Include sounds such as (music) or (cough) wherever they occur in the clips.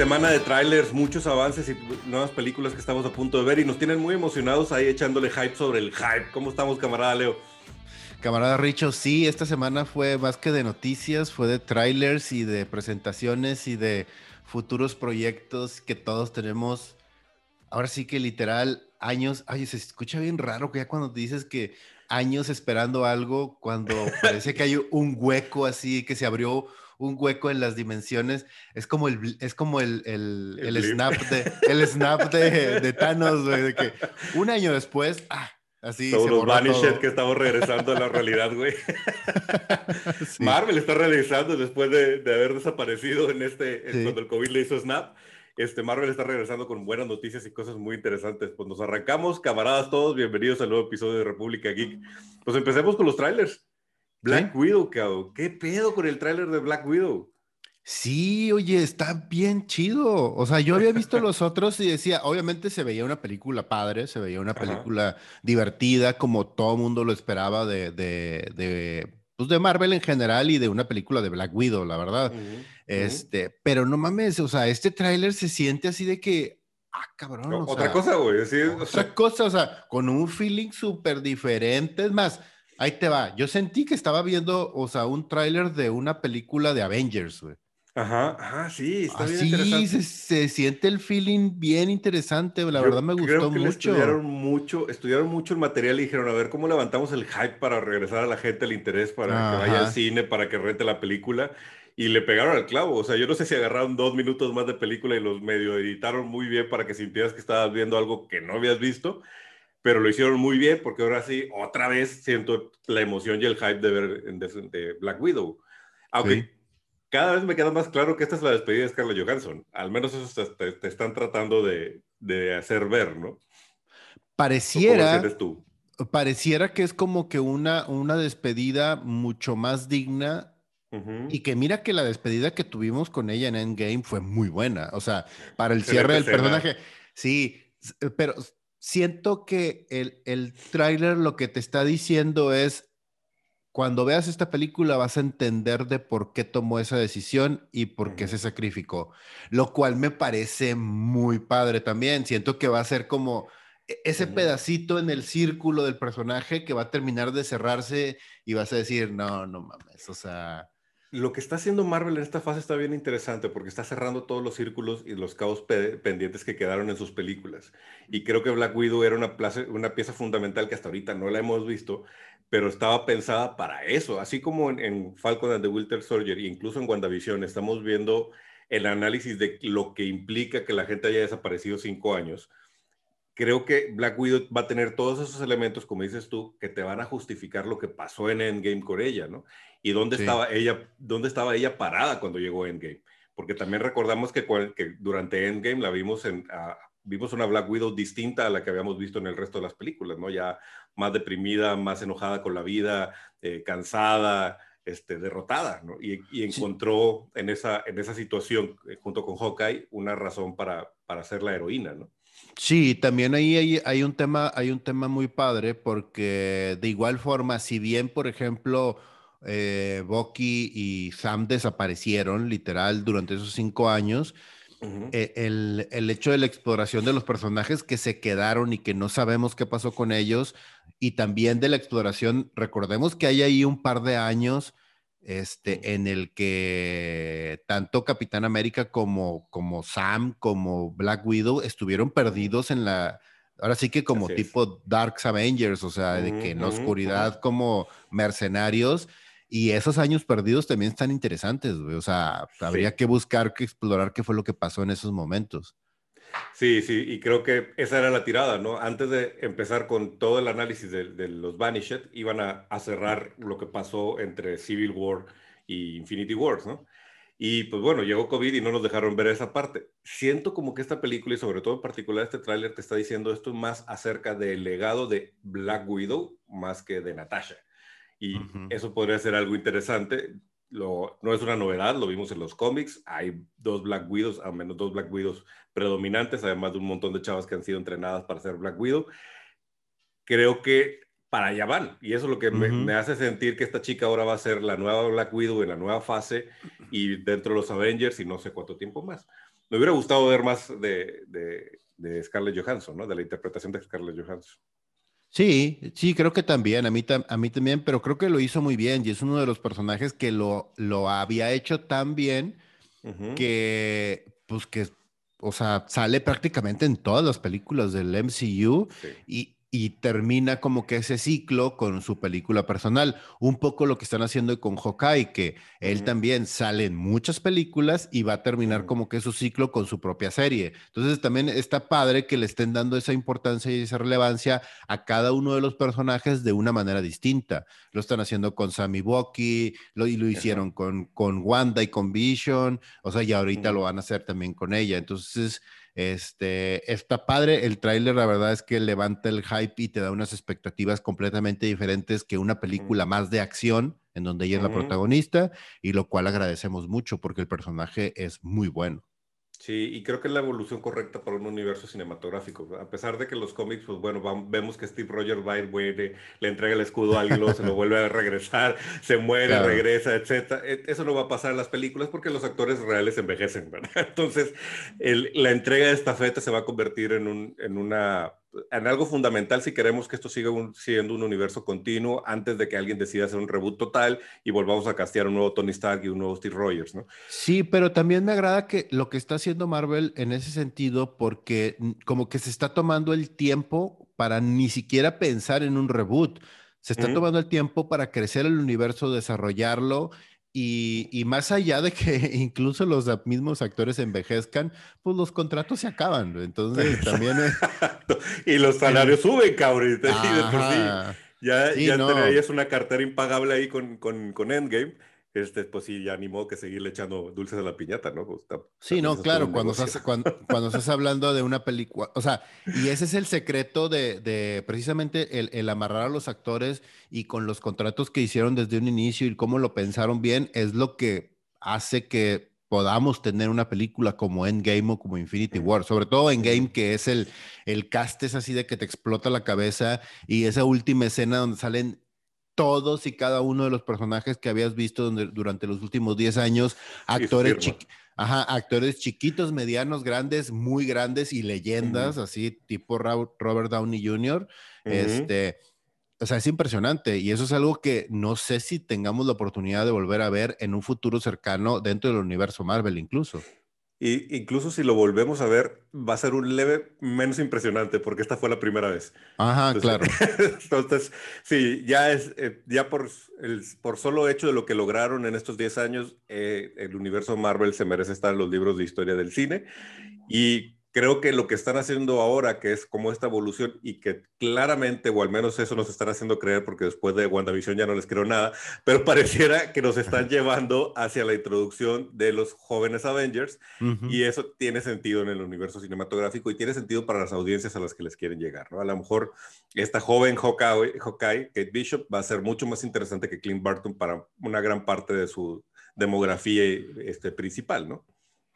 Semana de trailers, muchos avances y nuevas películas que estamos a punto de ver y nos tienen muy emocionados ahí echándole hype sobre el hype. ¿Cómo estamos, camarada Leo? Camarada Richo, sí, esta semana fue más que de noticias, fue de trailers y de presentaciones y de futuros proyectos que todos tenemos. Ahora sí que literal, años, ay, se escucha bien raro que ya cuando dices que años esperando algo, cuando (laughs) parece que hay un hueco así, que se abrió un hueco en las dimensiones. Es como el, es como el, el, snap, de, el snap de, de Thanos, güey, de que un año después, ah, así Todos los Vanished que estamos regresando a la realidad, güey. (laughs) (laughs) Marvel está regresando después de, de, haber desaparecido en este, cuando el COVID le hizo snap. Este, Marvel está regresando con buenas noticias y cosas muy interesantes. Pues nos arrancamos, camaradas todos, bienvenidos al nuevo episodio de República Geek. Pues empecemos con los trailers. Black Widow, cabrón. ¿Qué pedo con el tráiler de Black Widow? Sí, oye, está bien chido. O sea, yo había visto (laughs) los otros y decía, obviamente se veía una película padre, se veía una película divertida, como todo mundo lo esperaba de, de, de, pues de Marvel en general y de una película de Black Widow, la verdad. este, pero no mames, o sea, este tráiler se siente así de que, ah, cabrón. otra cosa, güey. otra cosa, o sea, con un feeling súper diferente. Es más, Ahí te va. Yo sentí que estaba viendo, o sea, un tráiler de una película de Avengers, güey. Ajá, ajá, sí, está bien interesante. Se, se siente el feeling bien interesante, la verdad me gustó mucho. Estudiaron mucho, estudiaron mucho el material y dijeron, a ver, ¿cómo levantamos el hype para regresar a la gente el interés para que vaya al cine, para que rente la película? Y le pegaron al clavo, o sea, yo no sé si agarraron dos minutos más de película y los medio editaron muy bien para que sintieras que estabas viendo algo que no habías visto, pero lo hicieron muy bien porque ahora sí, otra vez siento la emoción y el hype de ver de, Black Widow. Aunque cada vez me queda más claro que esta es la despedida de Scarlett Johansson. Al menos eso te, están tratando de, de, hacer ver, ¿no? Pareciera, tú? pareciera que es como que una, una despedida mucho más digna Y que mira que la despedida que tuvimos con ella en Endgame fue muy buena. O sea, para el cierre del personaje. Sí, pero siento que el, el tráiler lo que te está diciendo es, cuando veas esta película vas a entender de por qué tomó esa decisión y por qué se sacrificó, lo cual me parece muy padre también. Siento que va a ser como e, ese pedacito en el círculo del personaje que va a terminar de cerrarse y vas a decir, no, no mames, o sea, lo que está haciendo Marvel en esta fase está bien interesante porque está cerrando todos los círculos y los cabos pendientes que quedaron en sus películas. Y creo que Black Widow era una, pieza fundamental que hasta ahorita no la hemos visto, pero estaba pensada para eso. Así como en, Falcon and the Winter Soldier e incluso en WandaVision estamos viendo el análisis de lo que implica que la gente haya desaparecido cinco años creo que Black Widow va a tener todos esos elementos, como dices tú, que te van a justificar lo que pasó en Endgame con ella, ¿no? Y dónde estaba ella, dónde estaba ella parada cuando llegó Endgame. Porque también recordamos que, que durante Endgame la vimos en, vimos una Black Widow distinta a la que habíamos visto en el resto de las películas, ¿no? Ya más deprimida, más enojada con la vida, eh, cansada, este, derrotada, ¿no? Y, encontró en, esa, en esa situación, eh, junto con Hawkeye, una razón para, para ser la heroína, ¿no? Sí, también ahí hay, un tema, hay un tema muy padre porque de igual forma, si bien, por ejemplo, eh, Bucky y Sam desaparecieron literal durante esos cinco años, eh, el, el, hecho de la exploración de los personajes que se quedaron y que no sabemos qué pasó con ellos, y también de la exploración, recordemos que hay ahí un par de años este, en el que tanto Capitán América como, como Sam, como Black Widow estuvieron perdidos en la, ahora sí que como tipo Dark Avengers, o sea, de que en la oscuridad como mercenarios. Y esos años perdidos también están interesantes, O sea, habría que buscar, que explorar qué fue lo que pasó en esos momentos. Sí, sí, y creo que esa era la tirada, ¿no? Antes de empezar con todo el análisis de, los Vanished, iban a, cerrar lo que pasó entre Civil War y Infinity Wars, ¿no? Y pues bueno, llegó COVID y no nos dejaron ver esa parte. Siento como que esta película y sobre todo en particular este tráiler te está diciendo esto más acerca del legado de Black Widow más que de Natasha. Y eso podría ser algo interesante no es una novedad, lo vimos en los cómics, hay dos Black Widows, al menos dos Black Widows predominantes, además de un montón de chavas que han sido entrenadas para ser Black Widow. Creo que para allá van, y eso es lo que me, hace sentir que esta chica ahora va a ser la nueva Black Widow en la nueva fase y dentro de los Avengers y no sé cuánto tiempo más. me hubiera gustado ver más de, de, de Scarlett Johansson, ¿no? De la interpretación de Scarlett Johansson. Sí, sí, creo que también, a mí, a mí también, pero creo que lo hizo muy bien y es uno de los personajes que lo, lo había hecho tan bien que, pues que, o sea, sale prácticamente en todas las películas del MCU y, y termina como que ese ciclo con su película personal. Un poco lo que están haciendo con Hawkeye, que él también sale en muchas películas y va a terminar como que su ciclo con su propia serie. Entonces también está padre que le estén dando esa importancia y esa relevancia a cada uno de los personajes de una manera distinta. Lo están haciendo con Sammy Bucky, lo, y lo hicieron con, con Wanda y con Vision, o sea, y ahorita lo van a hacer también con ella. Entonces este, está padre, el tráiler la verdad es que levanta el hype y te da unas expectativas completamente diferentes que una película más de acción, en donde ella es la protagonista, y lo cual agradecemos mucho porque el personaje es muy bueno. Sí, y creo que es la evolución correcta para un universo cinematográfico. A pesar de que los cómics, pues bueno, vemos que Steve Rogers va le entrega el escudo a alguien, se lo vuelve a regresar, (laughs) se muere, regresa, etc. E, eso no va a pasar en las películas porque los actores reales envejecen, ¿verdad? (laughs) Entonces, la entrega de esta feta se va a convertir en, un, en una en algo fundamental si queremos que esto siga siendo un universo continuo antes de que alguien decida hacer un reboot total y volvamos a castear un nuevo Tony Stark y un nuevo Steve Rogers, ¿no? Sí, pero también me agrada que lo que está haciendo Marvel en ese sentido, porque como que se está tomando el tiempo para ni siquiera pensar en un reboot. Se está tomando el tiempo para crecer el universo, desarrollarlo y, más allá de que (laughs) incluso los mismos actores envejezcan, pues los contratos se acaban. Entonces (laughs) también. y los salarios suben, cabrón. Ya, ya no. una cartera impagable ahí con, con, con Endgame este, pues sí, ya animó que seguirle echando dulces a la piñata, ¿no? Pues, sí, no, claro, cuando estás, cuando, estás hablando de una película, o sea, y ese es el secreto de, de precisamente el, el, amarrar a los actores y con los contratos que hicieron desde un inicio y cómo lo pensaron bien, es lo que hace que podamos tener una película como Endgame o como Infinity War, sobre todo Endgame, que es el, el cast es así de que te explota la cabeza y esa última escena donde salen todos y cada uno de los personajes que habías visto durante los últimos 10 años, actores, actores chiquitos, medianos, grandes, muy grandes y leyendas, así tipo Robert Downey Jr. Este, o sea, es impresionante y eso es algo que no sé si tengamos la oportunidad de volver a ver en un futuro cercano dentro del universo Marvel incluso. Y incluso si lo volvemos a ver, va a ser un leve menos impresionante, porque esta fue la primera vez. Ajá, claro. (laughs) Entonces, sí, ya es, eh, ya por, el, por solo hecho de lo que lograron en estos 10 años, eh, el universo Marvel se merece estar en los libros de historia del cine. Y creo que lo que están haciendo ahora, que es como esta evolución y que claramente, o al menos eso nos están haciendo creer, porque después de WandaVision ya no les creo nada, (laughs) pero pareciera que nos están llevando hacia la introducción de los jóvenes Avengers y eso tiene sentido en el universo cinematográfico y tiene sentido para las audiencias a las que les quieren llegar, ¿no? A lo mejor esta joven Hawkeye, Hawkeye Kate Bishop, va a ser mucho más interesante que Clint Barton para una gran parte de su demografía este, principal, ¿no?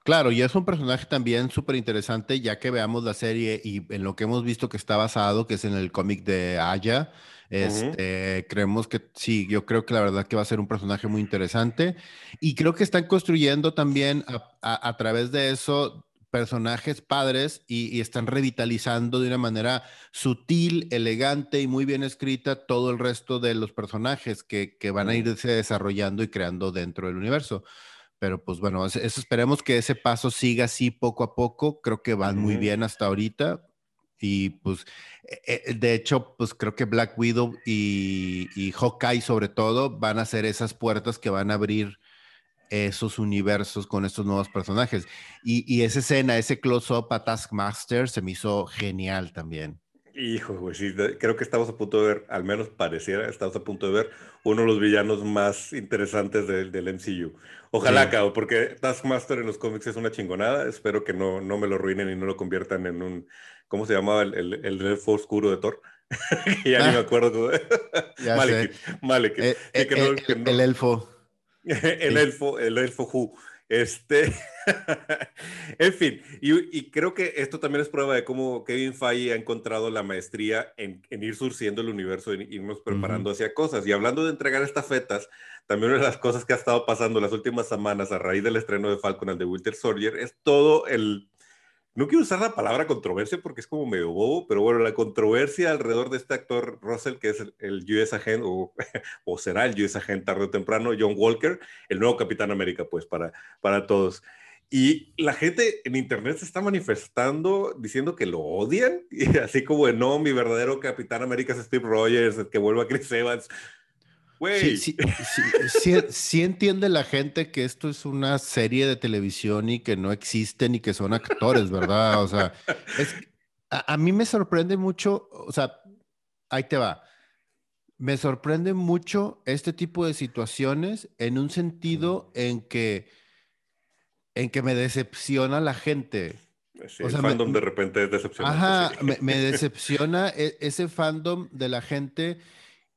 Claro, y es un personaje también súper interesante, ya que veamos la serie y en lo que hemos visto que está basado, que es en el cómic de Aya. Este, Creemos que sí, yo creo que la verdad que va a ser un personaje muy interesante. Y creo que están construyendo también a, través de eso personajes padres y, están revitalizando de una manera sutil, elegante y muy bien escrita todo el resto de los personajes que, que van a irse desarrollando y creando dentro del universo. Pero pues bueno, eso, esperemos que ese paso siga así poco a poco. Creo que van muy bien hasta ahorita. Y pues, e, e, de hecho, pues creo que Black Widow y, y Hawkeye sobre todo van a ser esas puertas que van a abrir esos universos con estos nuevos personajes. Y, y esa escena, ese close-up a Taskmaster se me hizo genial también. Hijo, güey, sí, creo que estamos a punto de ver, al menos pareciera, estamos a punto de ver uno de los villanos más interesantes del, del MCU. Ojalá, sí. porque Taskmaster en los cómics es una chingonada. Espero que no, no me lo ruinen y no lo conviertan en un, ¿cómo se llamaba? El, el, el elfo oscuro de Thor. (laughs) ya ni me acuerdo. (laughs) Malekith. Malekith. El elfo. el elfo, el elfo Who. Este, (laughs) en fin, y, creo que esto también es prueba de cómo Kevin Feige ha encontrado la maestría en, ir surciendo el universo, en irnos preparando hacia cosas. Y hablando de entregar estafetas, también una de las cosas que ha estado pasando las últimas semanas a raíz del estreno de Falcon and the Winter Soldier es todo el no quiero usar la palabra controversia porque es como medio bobo, pero bueno, la controversia alrededor de este actor Russell, que es el, US Agent, (laughs) o, será el US Agent tarde o temprano, John Walker, el nuevo Capitán América, pues para, para todos. Y la gente en internet se está manifestando diciendo que lo odian, (laughs) y así como no, mi verdadero Capitán América es Steve Rogers, el que vuelva Chris Evans. Sí, sí, sí, entiende la gente que esto es una serie de televisión y que no existen y que son actores, ¿verdad? O sea, a, mí me sorprende mucho, o sea, ahí te va. Me sorprende mucho este tipo de situaciones en un sentido en que, en que me decepciona la gente. Sí, el fandom de repente es decepcionante. Ajá, me, (laughs) decepciona e, ese fandom de la gente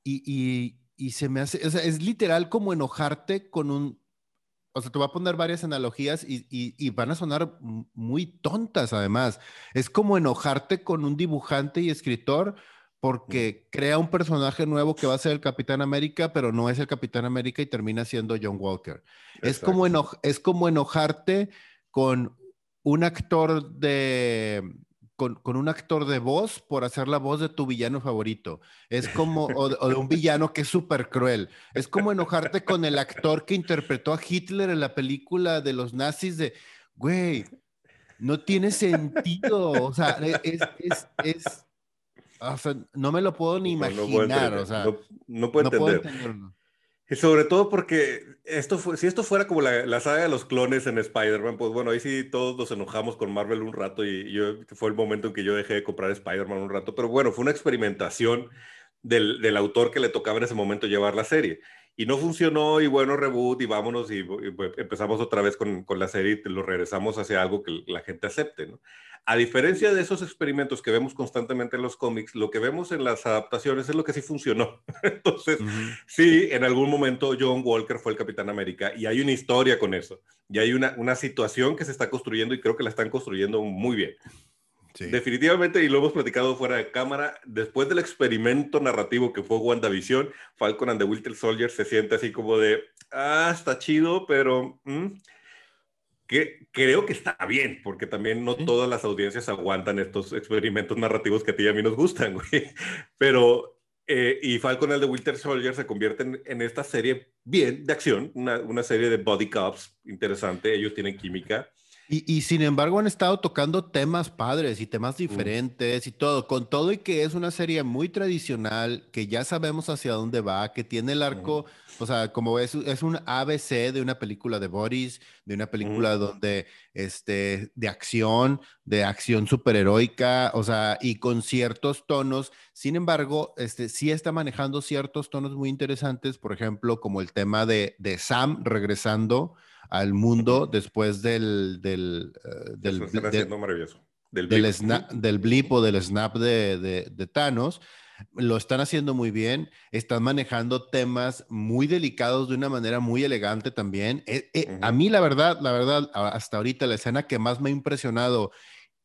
y y se me hace, o sea, es literal como enojarte con un, o sea, te voy a poner varias analogías y, y, van a sonar muy tontas además. Es como enojarte con un dibujante y escritor porque crea un personaje nuevo que va a ser el Capitán América, pero no es el Capitán América y termina siendo John Walker. Es como, es como enojarte con un actor de, con, un actor de voz por hacer la voz de tu villano favorito. Es (laughs) como, o, de un villano que es súper cruel. Es como enojarte con el actor que interpretó a Hitler en la película de los nazis de, güey, no tiene sentido. O sea, e, es, es, es o sea, no me lo puedo ni imaginar. No, o sea, no, puedo entenderlo. Y sobre todo porque esto fue, si esto fuera como la, la saga de los clones en Spider-Man, pues bueno, ahí sí todos nos enojamos con Marvel un rato y yo, fue el momento en que yo dejé de comprar Spider-Man un rato, pero bueno, fue una experimentación del, del, autor que le tocaba en ese momento llevar la serie. Y no funcionó y bueno, reboot y vámonos y, pues, empezamos otra vez con, con, la serie y lo regresamos hacia algo que la gente acepte, ¿no? A diferencia de esos experimentos que vemos constantemente en los cómics, lo que vemos en las adaptaciones es lo que sí funcionó. (laughs) Entonces, sí, en algún momento John Walker fue el Capitán América y hay una historia con eso. Y hay una, una situación que se está construyendo y creo que la están construyendo muy bien. Definitivamente, y lo hemos platicado fuera de cámara, después del experimento narrativo que fue WandaVision, Falcon and the Winter Soldier se siente así como de, ah, está chido, pero... Mm, que creo que está bien, porque también no todas las audiencias aguantan estos experimentos narrativos que a ti y a mí nos gustan, (laughs) güey. Pero, eh, y Falcon el de Winter Soldier se convierte en, esta serie bien de acción, una, una, serie de body cops interesante, ellos tienen química. Y, sin embargo han estado tocando temas padres y temas diferentes y todo, con todo y que es una serie muy tradicional, que ya sabemos hacia dónde va, que tiene el arco, o sea, como es, es un ABC de una película de Boris, de una película donde, este, de acción, de acción superheroica, o sea, y con ciertos tonos, sin embargo, este, sí está manejando ciertos tonos muy interesantes, por ejemplo, como el tema de, de Sam regresando al mundo después del... del, uh, del, maravilloso. Del blip. Del, snap, del blip o del snap de, de, de, Thanos. Lo están haciendo muy bien, están manejando temas muy delicados de una manera muy elegante también. Eh, eh, A mí la verdad, la verdad, hasta ahorita la escena que más me ha impresionado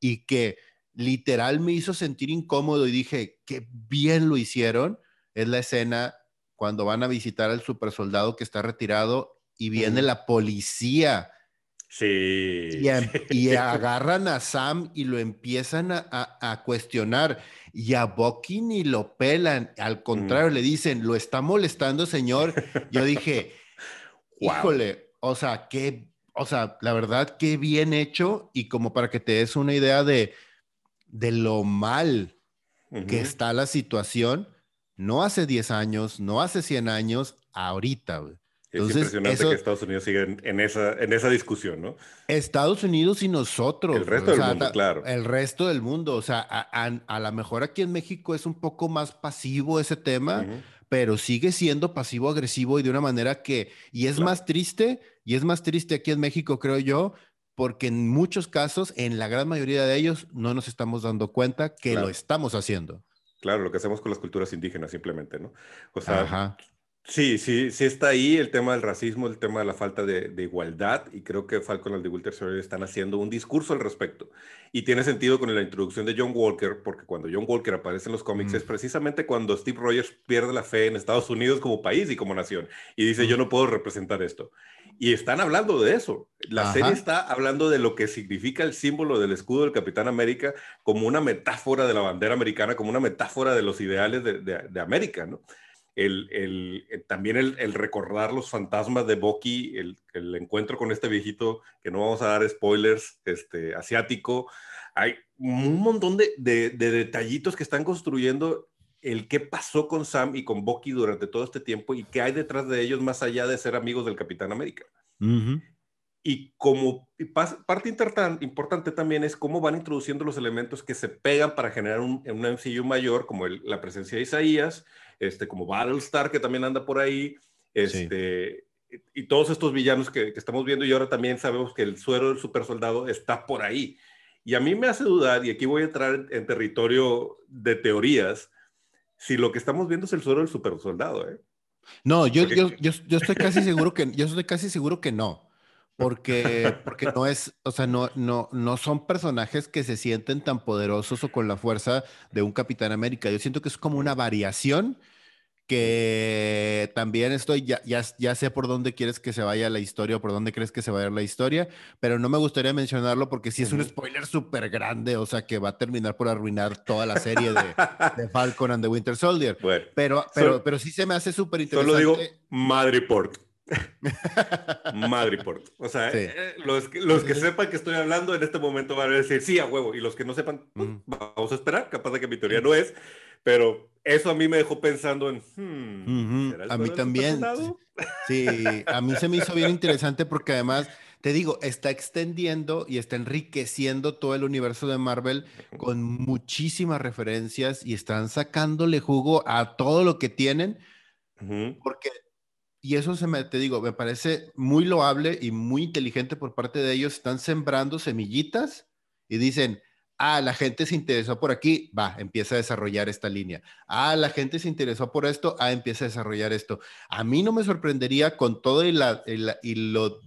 y que literal me hizo sentir incómodo y dije, qué bien lo hicieron, es la escena cuando van a visitar al super soldado que está retirado y viene la policía. Sí. (laughs) Y, agarran a Sam y lo empiezan a, a, cuestionar. Y a Bucky ni lo pelan. Al contrario, le dicen, lo está molestando, señor. Yo dije, (laughs) híjole, o sea, qué, o sea, la verdad, qué bien hecho. Y como para que te des una idea de, de lo mal que está la situación, no hace 10 años, no hace 100 años, ahorita, güey es impresionante que Estados Unidos siga en, esa, en esa discusión, ¿no? Estados Unidos y nosotros. El resto del mundo, claro. El resto del mundo. O sea, a, a, lo mejor aquí en México es un poco más pasivo ese tema, pero sigue siendo pasivo-agresivo y de una manera que. Y es más triste, y es más triste aquí en México, creo yo, porque en muchos casos, en la gran mayoría de ellos, no nos estamos dando cuenta que lo estamos haciendo. Claro, lo que hacemos con las culturas indígenas simplemente, ¿no? O sea, Sí, sí, sí está ahí el tema del racismo, el tema de la falta de, igualdad, y creo que Falcon the Winter Soldier están haciendo un discurso al respecto. Y tiene sentido con la introducción de John Walker, porque cuando John Walker aparece en los cómics es precisamente cuando Steve Rogers pierde la fe en Estados Unidos como país y como nación, y dice, yo no puedo representar esto. Y están hablando de eso. La serie está hablando de lo que significa el símbolo del escudo del Capitán América como una metáfora de la bandera americana, como una metáfora de los ideales de, de, de América, ¿no? El, el, eh, también el, recordar los fantasmas de Bucky, el, el, encuentro con este viejito, que no vamos a dar spoilers, este, asiático. Hay un montón de, de, de detallitos que están construyendo el qué pasó con Sam y con Bucky durante todo este tiempo y qué hay detrás de ellos más allá de ser amigos del Capitán América. Y como parte importante también es cómo van introduciendo los elementos que se pegan para generar un, un MCU mayor, como la presencia de Isaías, este, como Battlestar, que también anda por ahí, este, y todos estos villanos que, estamos viendo, y ahora también sabemos que el suero del super soldado está por ahí. Y a mí me hace dudar, y aquí voy a entrar en, territorio de teorías, si lo que estamos viendo es el suero del super soldado, ¿eh? No, yo, yo, yo, estoy casi seguro que, yo estoy casi seguro que no. Porque, porque no es, o sea, no, no, no son personajes que se sienten tan poderosos o con la fuerza de un Capitán América. Yo siento que es como una variación que también estoy, ya, ya, ya, sé por dónde quieres que se vaya la historia o por dónde crees que se vaya la historia, pero no me gustaría mencionarlo porque sí es un spoiler súper grande, o sea, que va a terminar por arruinar toda la serie de, (laughs) de Falcon and the Winter Soldier. pero, pero, pero sí se me hace súper interesante. Solo digo Madreport. Madreport. O sea, eh, los, que, los que sepan que estoy hablando en este momento van a decir sí a huevo, y los que no sepan, pues, vamos a esperar, capaz de que mi teoría no es, pero eso a mí me dejó pensando en... Hmm, a mí también. Sí, a mí se me hizo bien interesante porque además, te digo, está extendiendo y está enriqueciendo todo el universo de Marvel con muchísimas referencias y están sacándole jugo a todo lo que tienen. Porque, y eso se me, te digo, me parece muy loable y muy inteligente por parte de ellos. Están sembrando semillitas y dicen, Ah, la gente se interesó por aquí, va, empieza a desarrollar esta línea. Ah, la gente se interesó por esto, ah, empieza a desarrollar esto. A mí no me sorprendería con todo y, la, y, lo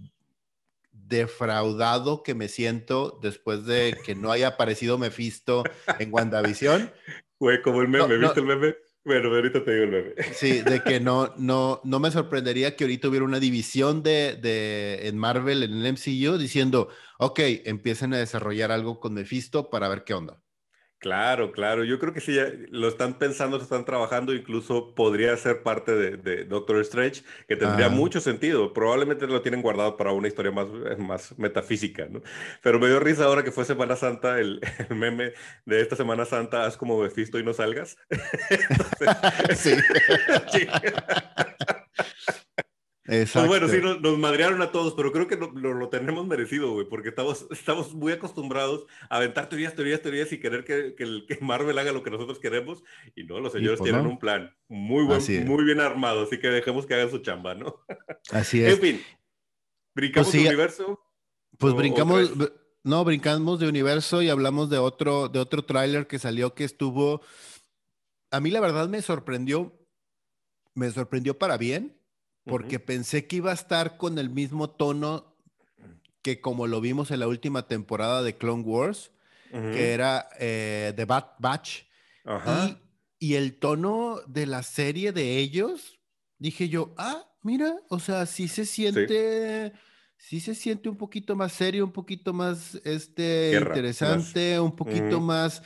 defraudado que me siento después de que no haya aparecido Mephisto en WandaVision. (laughs) Güey, como el meme, ¿viste el meme? Bueno, ahorita te digo el meme. Sí, de que (laughs) no, no, no me sorprendería que ahorita hubiera una división de, de, en Marvel, en el MCU, diciendo, ok, empiecen a desarrollar algo con Mephisto para ver qué onda. Claro, claro. Yo creo que sí, lo están pensando, lo están trabajando, incluso podría ser parte de, Doctor Strange, que tendría mucho sentido. Probablemente lo tienen guardado para una historia más, más metafísica, ¿no? Pero me dio risa ahora que fue Semana Santa, el, (laughs) meme de esta Semana Santa, haz como Mephisto y no salgas. (laughs) (laughs) sí. sí. Pues bueno, sí, nos, madrearon a todos, pero creo que lo, lo, tenemos merecido, güey, porque estamos, (laughs) estamos muy acostumbrados a aventar teorías, teorías, teorías y querer que, que, que Marvel haga lo que nosotros queremos. Y no, los señores pues tienen un plan muy, buen, muy bien armado, así que dejemos que hagan su chamba, ¿no? (laughs) Así es. en fin, ¿brincamos pues de universo? Pues brincamos, no, brincamos de universo y hablamos de otro, de otro tráiler que salió que estuvo... A mí la verdad me sorprendió, me sorprendió para bien porque pensé que iba a estar con el mismo tono que como lo vimos en la última temporada de Clone Wars, que era eh, The Bad Batch. Y, el tono de la serie de ellos, dije yo, ah, mira, o sea, sí se siente, sí, se siente un poquito más serio, un poquito más este, interesante, un poquito más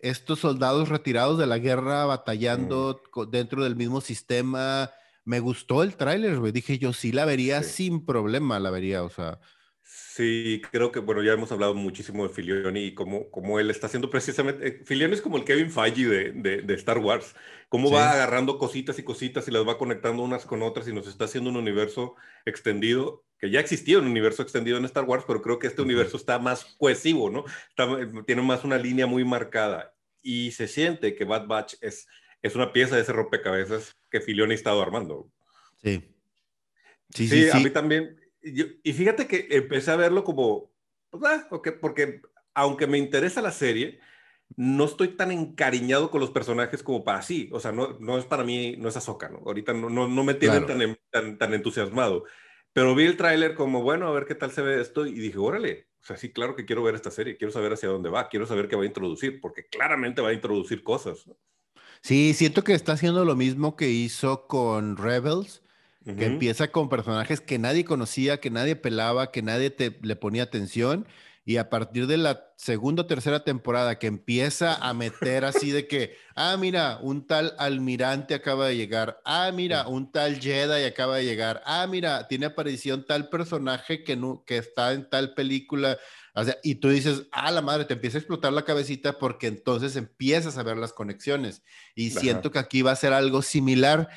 estos soldados retirados de la guerra batallando dentro del mismo sistema me gustó el tráiler, güey. Dije yo, sí la vería sin problema, la vería, o sea. Sí, creo que, bueno, ya hemos hablado muchísimo de Filioni y cómo, cómo él está haciendo precisamente, eh, Filioni es como el Kevin Feige de, de, Star Wars, cómo va agarrando cositas y cositas y las va conectando unas con otras y nos está haciendo un universo extendido, que ya existía un universo extendido en Star Wars, pero creo que este universo está más cohesivo, ¿no? Eh, tiene más una línea muy marcada y se siente que Bad Batch es es una pieza de ese rompecabezas que Filioni ha estado armando. Sí. Sí, sí, a mí también. y fíjate que empecé a verlo como, pues, ah, porque aunque me interesa la serie, no estoy tan encariñado con los personajes como para sí. O sea, no, no es para mí, no es Azoka, ¿no? Ahorita no, no, no me tienen tan, tan, tan, entusiasmado. Pero vi el tráiler como, bueno, a ver qué tal se ve esto y dije, órale, o sea, sí, claro que quiero ver esta serie, quiero saber hacia dónde va, quiero saber qué va a introducir, porque claramente va a introducir cosas. Sí, siento que está haciendo lo mismo que hizo con Rebels, que empieza con personajes que nadie conocía, que nadie pelaba, que nadie te, le ponía atención y a partir de la segunda o tercera temporada que empieza a meter así de que, ah, mira, un tal almirante acaba de llegar, ah, mira, un tal Jedi acaba de llegar, ah, mira, tiene aparición tal personaje que, no, que está en tal película, o sea, y tú dices, ah, la madre, te empieza a explotar la cabecita porque entonces empiezas a ver las conexiones. Y siento que aquí va a ser algo similar.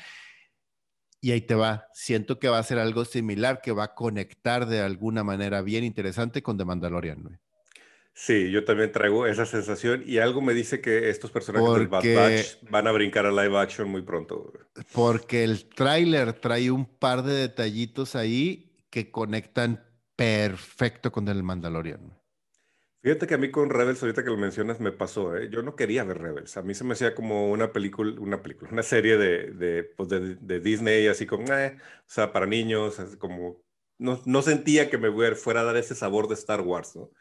Y ahí te va. Siento que va a ser algo similar, que va a conectar de alguna manera bien interesante con The Mandalorian. Sí, yo también traigo esa sensación y algo me dice que estos personajes del Bad Batch van a brincar a live action muy pronto. Porque el tráiler trae un par de detallitos ahí que conectan perfecto con el Mandalorian. Fíjate que a mí con Rebels, ahorita que lo mencionas, me pasó, ¿eh? Yo no quería ver Rebels. A mí se me hacía como una película, una película, una serie de, de, pues Disney, así como, eh, o sea, para niños, como, no, no sentía que me fuera a dar ese sabor de Star Wars, ¿no?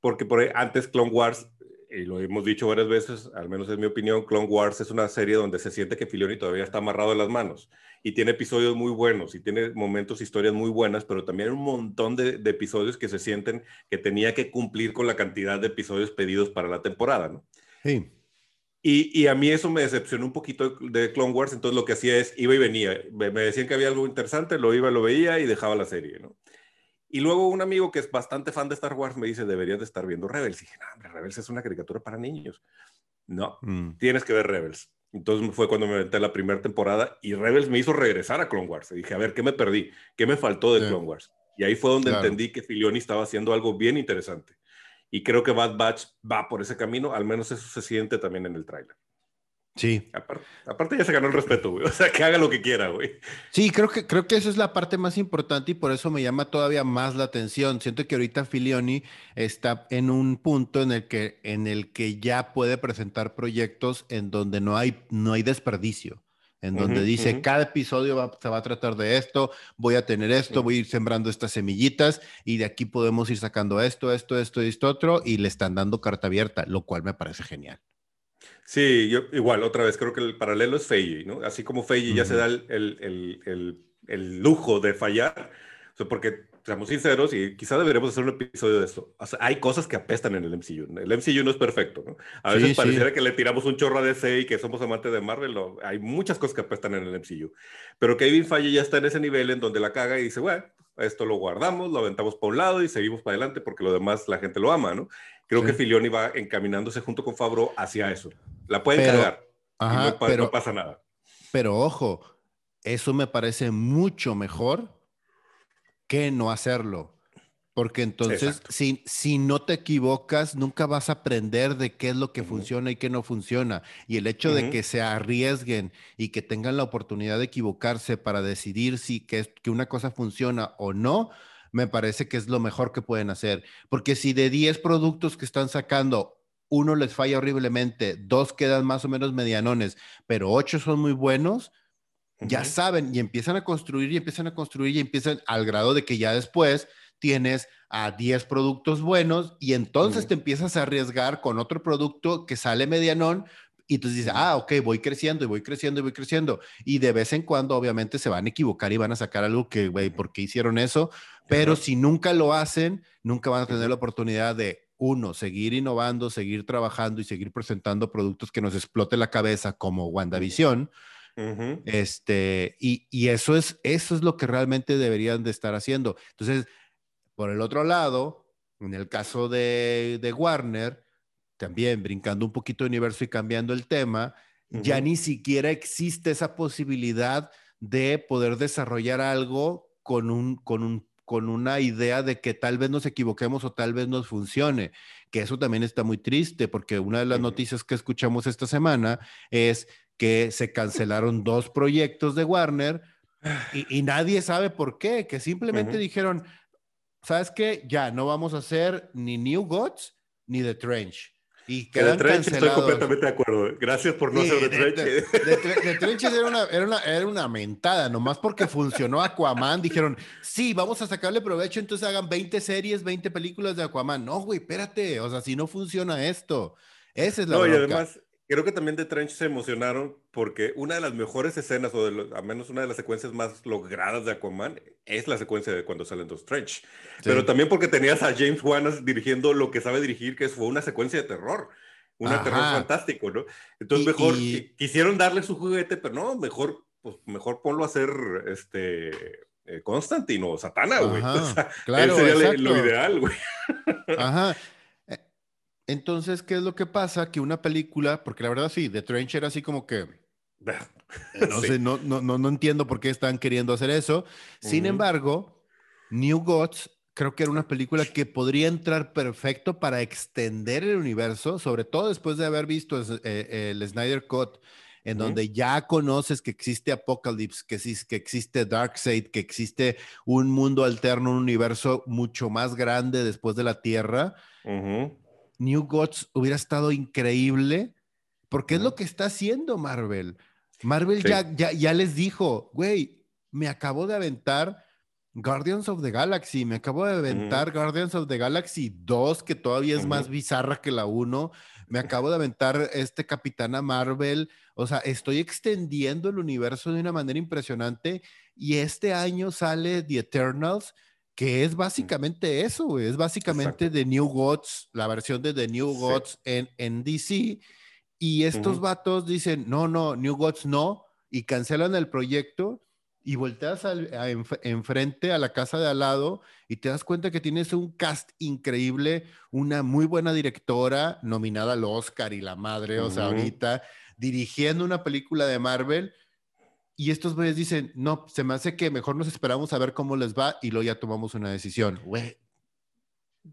Porque por antes Clone Wars y lo hemos dicho varias veces, al menos es mi opinión, Clone Wars es una serie donde se siente que Filoni todavía está amarrado en las manos y tiene episodios muy buenos y tiene momentos, historias muy buenas, pero también un montón de, episodios que se sienten que tenía que cumplir con la cantidad de episodios pedidos para la temporada, ¿no? Sí. Y, y, a mí eso me decepcionó un poquito de Clone Wars, entonces lo que hacía es, iba y venía, me, me decían que había algo interesante, lo iba, lo veía y dejaba la serie, ¿no? Y luego un amigo que es bastante fan de Star Wars me dice, deberías de estar viendo Rebels. Y dije, no, Rebels es una caricatura para niños. No, mm. tienes que ver Rebels. Entonces fue cuando me metí la primera temporada y Rebels me hizo regresar a Clone Wars. Y dije, a ver, ¿qué me perdí? ¿Qué me faltó de Clone Wars? Y ahí fue donde entendí que Filioni estaba haciendo algo bien interesante. Y creo que Bad Batch va por ese camino, al menos eso se siente también en el tráiler. Sí. Aparte, ya se ganó el respeto, güey. O sea, que haga lo que quiera, güey. Sí, creo que, creo que esa es la parte más importante y por eso me llama todavía más la atención. Siento que ahorita Filioni está en un punto en el que, en el que ya puede presentar proyectos en donde no hay, no hay desperdicio. En donde dice, cada episodio se va a tratar de esto, voy a tener esto, voy a ir sembrando estas semillitas y de aquí podemos ir sacando esto, esto, esto y esto otro y le están dando carta abierta, lo cual me parece genial. Sí, yo igual, otra vez, creo que el paralelo es Feiji, ¿no? Así como Feiji ya se da el, el, el, el, lujo de fallar, o sea, porque seamos sinceros y quizá deberíamos hacer un episodio de eso. O sea, hay cosas que apestan en el MCU. El MCU no es perfecto, ¿no? A veces pareciera que le tiramos un chorro a DC y que somos amantes de Marvel. hay muchas cosas que apestan en el MCU. Pero Kevin Feige ya está en ese nivel en donde la caga y dice, bueno, esto lo guardamos, lo aventamos para un lado y seguimos para adelante porque lo demás la gente lo ama, ¿no? Creo que Filioni va encaminándose junto con Fabro hacia eso. La pueden cargar. no, pero, pasa nada. Pero ojo, eso me parece mucho mejor que no hacerlo. Porque entonces, si, si no te equivocas, nunca vas a aprender de qué es lo que funciona y qué no funciona. Y el hecho de que se arriesguen y que tengan la oportunidad de equivocarse para decidir si que, que una cosa funciona o no, me parece que es lo mejor que pueden hacer. Porque si de 10 productos que están sacando, uno les falla horriblemente, dos quedan más o menos medianones, pero ocho son muy buenos, ya saben y empiezan a construir y empiezan a construir y empiezan al grado de que ya después tienes a 10 productos buenos y entonces te empiezas a arriesgar con otro producto que sale medianón, y entonces dices, ah, ok, voy creciendo y voy creciendo y voy creciendo. Y de vez en cuando, obviamente, se van a equivocar y van a sacar algo que, güey, ¿por qué hicieron eso? Pero si nunca lo hacen, nunca van a tener la oportunidad de, uno, seguir innovando, seguir trabajando y seguir presentando productos que nos explote la cabeza como WandaVision. este, y, y, eso, es, eso es lo que realmente deberían de estar haciendo. Entonces, por el otro lado, en el caso de, de Warner, también brincando un poquito de universo y cambiando el tema, ya ni siquiera existe esa posibilidad de poder desarrollar algo con un, con un con una idea de que tal vez nos equivoquemos o tal vez nos funcione, que eso también está muy triste porque una de las noticias que escuchamos esta semana es que se cancelaron dos proyectos de Warner y, nadie sabe por qué, que simplemente dijeron, ¿sabes qué? Ya no vamos a hacer ni New Gods ni The Trench. Y que de Trench estoy completamente de acuerdo. Gracias por no ser de Trench. De, Trench era una, era, una, era una mentada, nomás porque funcionó Aquaman. Dijeron, sí, vamos a sacarle provecho, entonces hagan 20 series, 20 películas de Aquaman. No, güey, espérate. O sea, si no funciona esto. Esa es la No, y además, creo que también de Trench se emocionaron porque una de las mejores escenas, o de al menos una de las secuencias más logradas de Aquaman, es la secuencia de cuando salen dos Trench. Pero también porque tenías a James Wan dirigiendo lo que sabe dirigir, que fue una secuencia de terror. Un terror fantástico, ¿no? Entonces mejor quisieron darle su juguete, pero no, mejor, pues mejor ponlo a hacer este eh, Constantino o Satana, güey. (laughs) claro, sería lo ideal, güey. Ajá. Entonces, ¿qué es lo que pasa? Que una película, porque la verdad sí, The Trench era así como que... (laughs) No sé, no, no, no, entiendo por qué están queriendo hacer eso. Sin embargo, New Gods creo que era una película que podría entrar perfecto para extender el universo, sobre todo después de haber visto eh, el Snyder Cut, en donde ya conoces que existe Apocalypse, que, que existe Darkseid, que existe un mundo alterno, un universo mucho más grande después de la Tierra. New Gods hubiera estado increíble, porque es lo que está haciendo Marvel. Marvel ya, ya, ya les dijo, güey, me acabo de aventar Guardians of the Galaxy, me acabo de aventar Guardians of the Galaxy 2, que todavía es más bizarra que la 1. Me acabo de aventar este Capitana Marvel. O sea, estoy extendiendo el universo de una manera impresionante. Y este año sale The Eternals, que es básicamente eso, es básicamente The New Gods, la versión de The New Gods en, en DC. Y estos vatos dicen, no, no, New Gods no, y cancelan el proyecto y volteas enfrente a la casa de al lado y te das cuenta que tienes un cast increíble, una muy buena directora nominada al Oscar y la madre, o sea, ahorita dirigiendo una película de Marvel y estos güeyes dicen, no, se me hace que mejor nos esperamos a ver cómo les va y luego ya tomamos una decisión. Güey.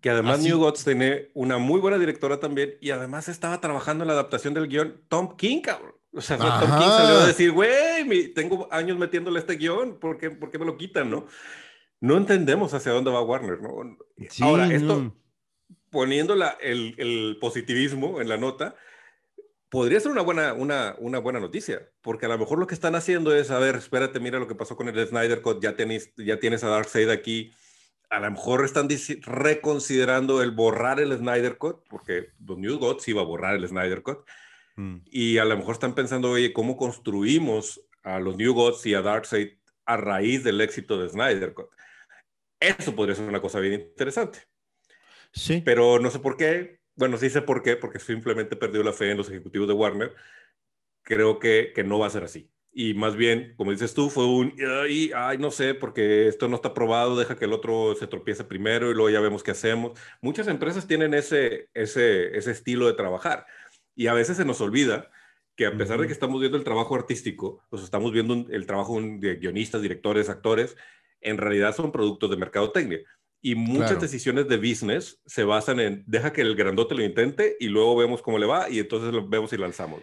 Que además New Gods tiene una muy buena directora también y además estaba trabajando en la adaptación del guion Tom King, cabrón. O sea, Tom King salió a decir, güey, tengo años metiéndole este guion, ¿por qué, ¿por qué, me lo quitan, no? No entendemos hacia dónde va Warner, ¿no? Ahora, esto, poniendo el, el positivismo en la nota, podría ser una buena, una, una buena noticia, porque a lo mejor lo que están haciendo es, a ver, espérate, mira lo que pasó con el Snyder Cut, ya tienes, ya tienes a Darkseid aquí, a lo mejor están reconsiderando el borrar el Snyder Cut, porque los New Gods iba a borrar el Snyder Cut, mm. y a lo mejor están pensando, oye, ¿cómo construimos a los New Gods y a Darkseid a raíz del éxito de Snyder Cut? Eso podría ser una cosa bien interesante. Sí. Pero no sé por qué, bueno, sí sé por qué, porque simplemente perdió la fe en los ejecutivos de Warner. Creo que, que no va a ser así. Y más bien, como dices tú, fue un, ay, ay, no sé, porque esto no está probado, deja que el otro se tropiece primero y luego ya vemos qué hacemos. Muchas empresas tienen ese, ese, ese estilo de trabajar. Y a veces se nos olvida que a pesar de que estamos viendo el trabajo artístico, pues estamos viendo el trabajo de guionistas, directores, actores, en realidad son productos de mercadotecnia. Y muchas decisiones de business se basan en, deja que el grandote lo intente y luego vemos cómo le va y entonces lo vemos y lanzamos.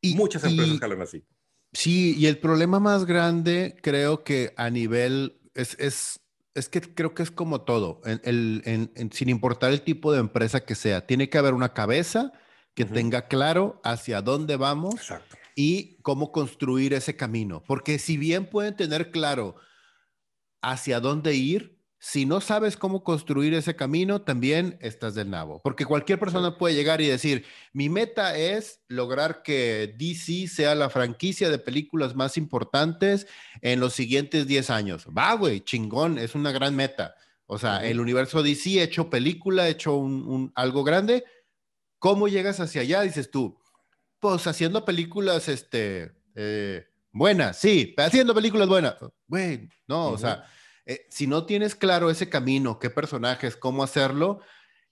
Y, muchas empresas y, así. Sí, y el problema más grande creo que a nivel, es, es, es que creo que es como todo, en, sin importar el tipo de empresa que sea, tiene que haber una cabeza que tenga claro hacia dónde vamos y cómo construir ese camino. Porque si bien pueden tener claro hacia dónde ir, si no sabes cómo construir ese camino, también estás del nabo. Porque cualquier persona puede llegar y decir, mi meta es lograr que DC sea la franquicia de películas más importantes en los siguientes 10 años. Va, güey, chingón, es una gran meta. O sea, el universo DC hecho película, hecho un, algo grande. ¿Cómo llegas hacia allá? Dices tú, pues haciendo películas, este, eh, buenas, sí, haciendo películas buenas. Güey, no, o sea eh, si no tienes claro ese camino, qué personajes, cómo hacerlo,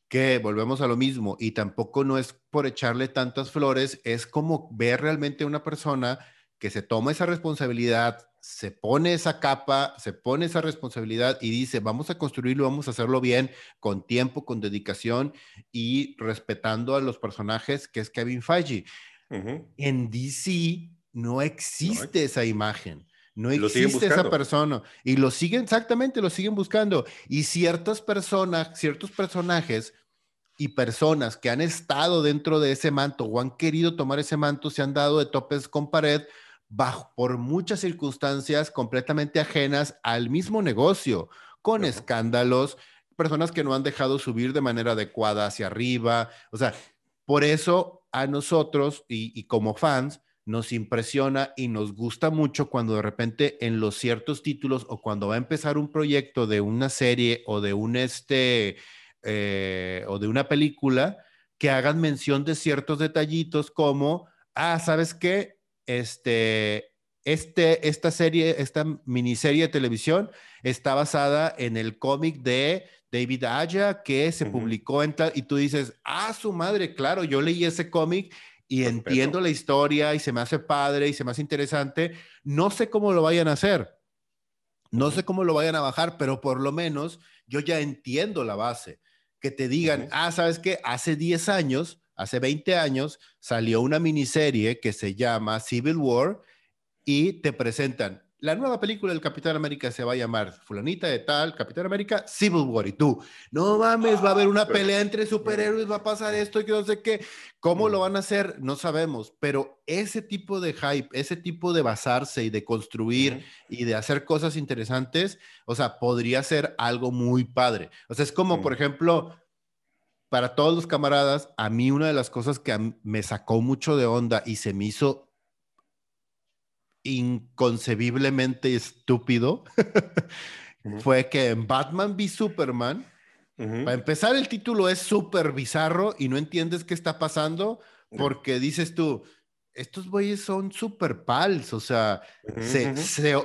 que volvemos a lo mismo y tampoco no es por echarle tantas flores, es como ver realmente una persona que se toma esa responsabilidad, se pone esa capa, se pone esa responsabilidad y dice, vamos a construirlo, vamos a hacerlo bien, con tiempo, con dedicación y respetando a los personajes, que es Kevin Feige. En DC no existe esa imagen. No existe esa persona. Y lo siguen, exactamente, lo siguen buscando. Y ciertas personas, ciertos personajes y personas que han estado dentro de ese manto o han querido tomar ese manto se han dado de topes con pared bajo, por muchas circunstancias completamente ajenas al mismo negocio, con escándalos, personas que no han dejado subir de manera adecuada hacia arriba. O sea, por eso a nosotros y, como fans nos impresiona y nos gusta mucho cuando de repente en los ciertos títulos o cuando va a empezar un proyecto de una serie o de un este eh, o de una película que hagan mención de ciertos detallitos como, ah, ¿sabes qué? Este, este, esta serie, esta miniserie de televisión está basada en el cómic de David Aya que se publicó en tal, y tú dices, ah, su madre, claro, yo leí ese cómic y entiendo la historia y se me hace padre y se me hace interesante. No sé cómo lo vayan a hacer, no sé cómo lo vayan a bajar, pero por lo menos yo ya entiendo la base. Que te digan, ah, sabes que hace 10 años, hace 20 años, salió una miniserie que se llama Civil War y te presentan la nueva película del Capitán América se va a llamar Fulanita de tal, Capitán América, Civil War. Y tú, no mames, va a haber una ah, pelea entre superhéroes, va a pasar esto y que no sé qué. ¿Cómo lo van a hacer? No sabemos. Pero ese tipo de hype, ese tipo de basarse y de construir y de hacer cosas interesantes, o sea, podría ser algo muy padre. O sea, es como, por ejemplo, para todos los camaradas, a mí una de las cosas que me sacó mucho de onda y se me hizo inconcebiblemente estúpido fue que en Batman v Superman, para empezar, el título es súper bizarro y no entiendes qué está pasando porque dices tú, estos güeyes son súper pals, o sea, se,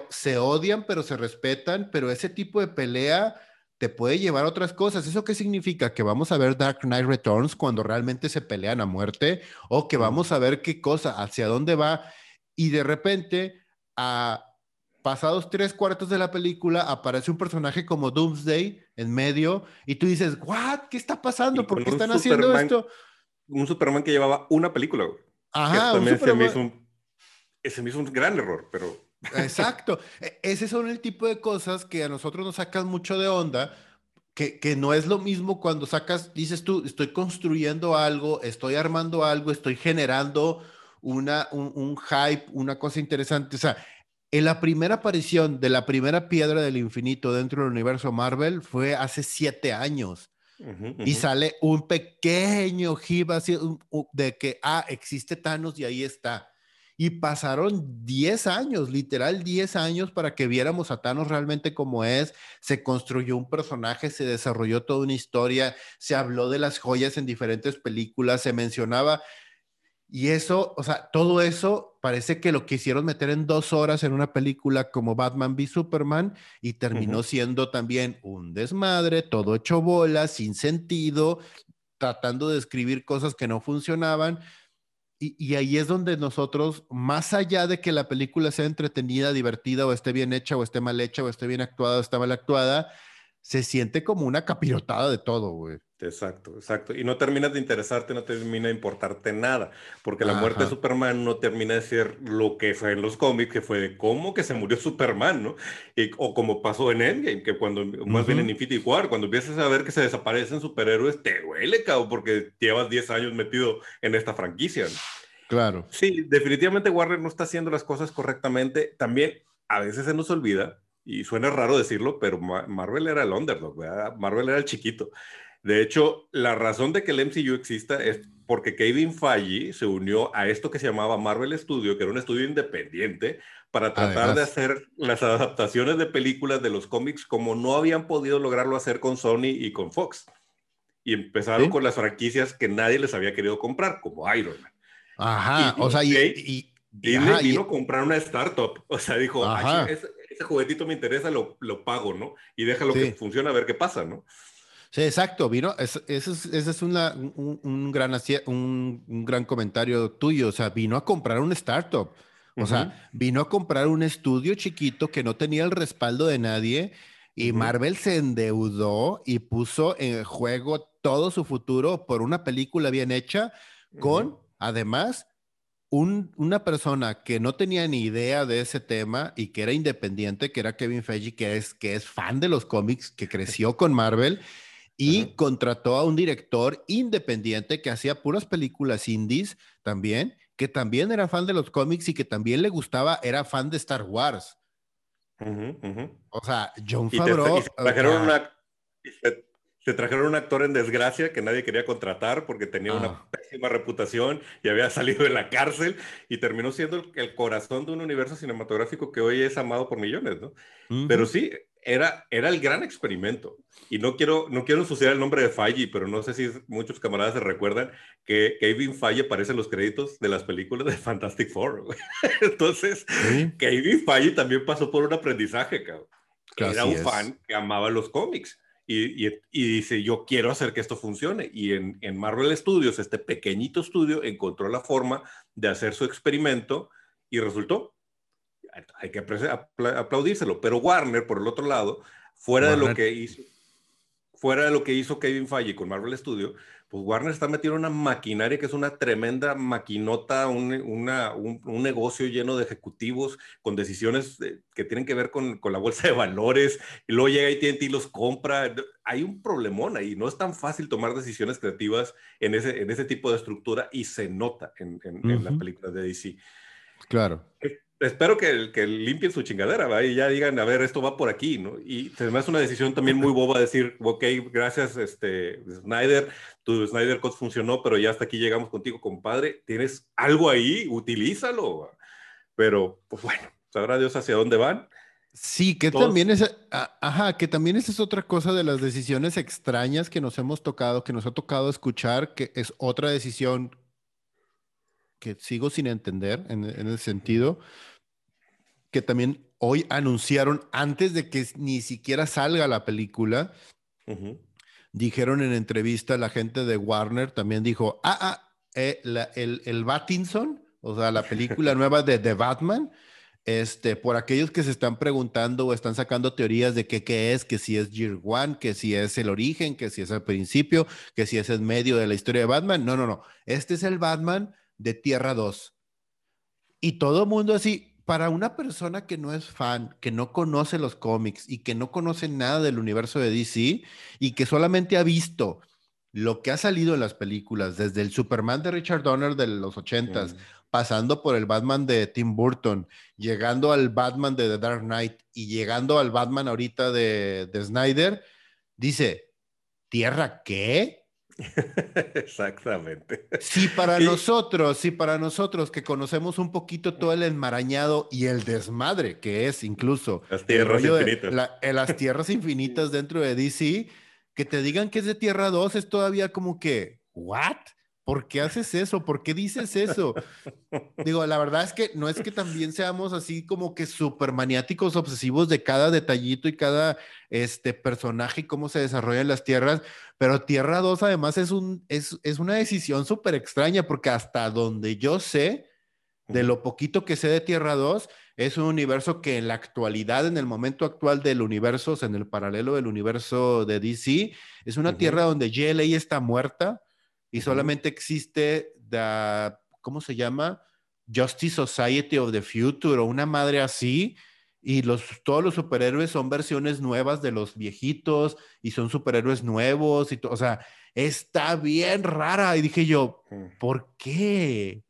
se, odian pero se respetan, pero ese tipo de pelea te puede llevar a otras cosas. ¿Eso qué significa? ¿Que vamos a ver Dark Knight Returns cuando realmente se pelean a muerte? ¿O que vamos a ver qué cosa, hacia dónde va? Y de repente, a pasados tres cuartos de la película, aparece un personaje como Doomsday en medio y tú dices, ¿what? ¿Qué está pasando? ¿Por qué están haciendo esto? Un Superman que llevaba una película, Ajá, también se me, hizo un, ese me hizo un gran error, pero... (laughs) Exacto. E, ese son el tipo de cosas que a nosotros nos sacan mucho de onda, que, que, no es lo mismo cuando sacas, dices tú, estoy construyendo algo, estoy armando algo, estoy generando una, un, hype, una cosa interesante. O sea, en la primera aparición de la primera piedra del infinito dentro del universo Marvel fue hace siete años. Y sale un pequeño hip de que, ah, existe Thanos y ahí está. Y pasaron 10 años, literal 10 años para que viéramos a Thanos realmente como es. Se construyó un personaje, se desarrolló toda una historia, se habló de las joyas en diferentes películas, se mencionaba y eso, o sea, todo eso parece que lo quisieron meter en dos horas en una película como Batman v Superman y terminó siendo también un desmadre, todo hecho bola, sin sentido, tratando de escribir cosas que no funcionaban. Y, y, ahí es donde nosotros, más allá de que la película sea entretenida, divertida, o esté bien hecha, o esté mal hecha, o esté bien actuada, o esté mal actuada, se siente como una capirotada de todo, güey. Exacto, exacto. Y no terminas de interesarte, no termina de importarte nada, porque la muerte de Superman no termina de ser lo que fue en los cómics, que fue de cómo que se murió Superman, ¿no? Y, o como pasó en Endgame, que cuando, más bien en Infinity War, cuando empiezas a ver que se desaparecen superhéroes, te duele, cabrón, porque llevas 10 años metido en esta franquicia. ¿no? Claro. Sí, definitivamente Warner no está haciendo las cosas correctamente. También a veces se nos olvida, y suena raro decirlo, pero Marvel era el underdog, ¿verdad? Marvel era el chiquito. De hecho, la razón de que el MCU exista es porque Kevin Feige se unió a esto que se llamaba Marvel Studio, que era un estudio independiente, para tratar de hacer las adaptaciones de películas de los cómics como no habían podido lograrlo hacer con Sony y con Fox. Y empezaron con las franquicias que nadie les había querido comprar, como Iron Man. Ajá, o sea, y, Disney vino a comprar una startup. (laughs) O sea, dijo, ese, juguetito me interesa, lo, lo, pago, ¿no? Y déjalo que funcione a ver qué pasa, ¿no? Sí, exacto, vino, ese es, es una, un, gran, un, un, gran comentario tuyo, o sea, vino a comprar un startup, o sea, vino a comprar un estudio chiquito que no tenía el respaldo de nadie y Marvel se endeudó y puso en juego todo su futuro por una película bien hecha con, además, un, una persona que no tenía ni idea de ese tema y que era independiente, que era Kevin Feige, que es, que es fan de los cómics, que creció con Marvel y contrató a un director independiente que hacía puras películas indies también, que también era fan de los cómics y que también le gustaba, era fan de Star Wars. O sea, John Favreau. se, trajeron un actor en desgracia que nadie quería contratar porque tenía una ah. pésima reputación y había salido de la cárcel y terminó siendo el, corazón de un universo cinematográfico que hoy es amado por millones, ¿no? Pero sí, era, era el gran experimento. Y no quiero, no quiero ensuciar el nombre de Falle, pero no sé si muchos camaradas se recuerdan que Kevin Falle aparece en los créditos de las películas de Fantastic Four. (laughs) Entonces, Kevin Falle también pasó por un aprendizaje, cabrón. Era un fan que amaba los cómics. Y, y, dice, yo quiero hacer que esto funcione. Y en, en Marvel Studios, este pequeñito estudio, encontró la forma de hacer su experimento y resultó hay que aplaudírselo. Pero Warner, por el otro lado, fuera de lo que hizo, fuera de lo que hizo Kevin Feige con Marvel Studios, pues Warner está metiendo una maquinaria que es una tremenda maquinota, un, un, negocio lleno de ejecutivos con decisiones que tienen que ver con, con, la bolsa de valores, y luego llega AT&T y los compra. Hay un problemón ahí, no es tan fácil tomar decisiones creativas en ese, en ese tipo de estructura y se nota en, en, la película de DC. Claro. Eh, espero que, que limpien su chingadera, ¿va? Y ya digan, a ver, esto va por aquí, ¿no? Y se me hace una decisión también muy boba decir, ok, gracias, este, Snyder, tu Snyder Code funcionó, pero ya hasta aquí llegamos contigo, compadre. Tienes algo ahí, utilízalo. Pero, pues bueno, sabrá Dios hacia dónde van. Sí, que también es, ajá, que también esa es otra cosa de las decisiones extrañas que nos hemos tocado, que nos ha tocado escuchar, que es otra decisión que sigo sin entender en, en el sentido que también hoy anunciaron antes de que ni siquiera salga la película. Dijeron en entrevista la gente de Warner, también dijo, ah, ah, eh, el, el o sea, la película (laughs) nueva de The Batman, este, por aquellos que se están preguntando o están sacando teorías de qué, qué es, que si es Year One, que si es el origen, que si es el principio, que si es el medio de la historia de Batman. No, no, no. Este es el Batman de Tierra 2. Y todo el mundo así, para una persona que no es fan, que no conoce los cómics y que no conoce nada del universo de DC y que solamente ha visto lo que ha salido en las películas, desde el Superman de Richard Donner de los ochentas, pasando por el Batman de Tim Burton, llegando al Batman de The Dark Knight y llegando al Batman ahorita de, de Snyder, dice, ¿tierra qué? (laughs) Exactamente. Si para nosotros, si para nosotros que conocemos un poquito todo el enmarañado y el desmadre que es incluso las tierras infinitas. Eh, las tierras infinitas dentro de DC, que te digan que es de Tierra 2 es todavía como que, ¿what? ¿Por qué haces eso? ¿Por qué dices eso? Digo, la verdad es que no es que también seamos así como que súper maniáticos, obsesivos de cada detallito y cada este, personaje y cómo se desarrollan las tierras, pero Tierra 2 además es, un, es, es una decisión súper extraña porque hasta donde yo sé, de lo poquito que sé de Tierra 2, es un universo que en la actualidad, en el momento actual del universo, en el paralelo del universo de DC, es una tierra donde JLA está muerta y solamente existe, the, ¿cómo se llama? Justice Society of the Future o una madre así. Y los, todos los superhéroes son versiones nuevas de los viejitos y son superhéroes nuevos y o sea, está bien rara. Y dije yo. ¿por qué?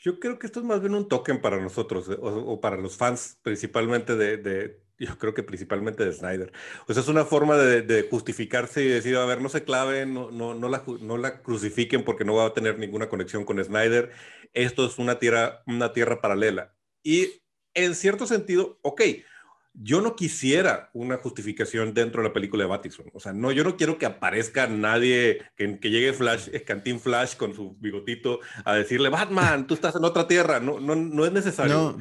Yo creo que esto es más bien un token para nosotros eh, o, para los fans principalmente de, yo creo que principalmente de Snyder. O sea, es una forma de, justificarse y decir, a ver, no se claven, no, no, no, la, no la crucifiquen porque no va a tener ninguna conexión con Snyder. Esto es una tierra, una tierra paralela. Y en cierto sentido, ok, yo no quisiera una justificación dentro de la película de Batison. O sea, no, yo no quiero que aparezca nadie, que, que llegue Flash, Cantín Flash con su bigotito a decirle, Batman, tú estás en otra tierra. No, no, no es necesario.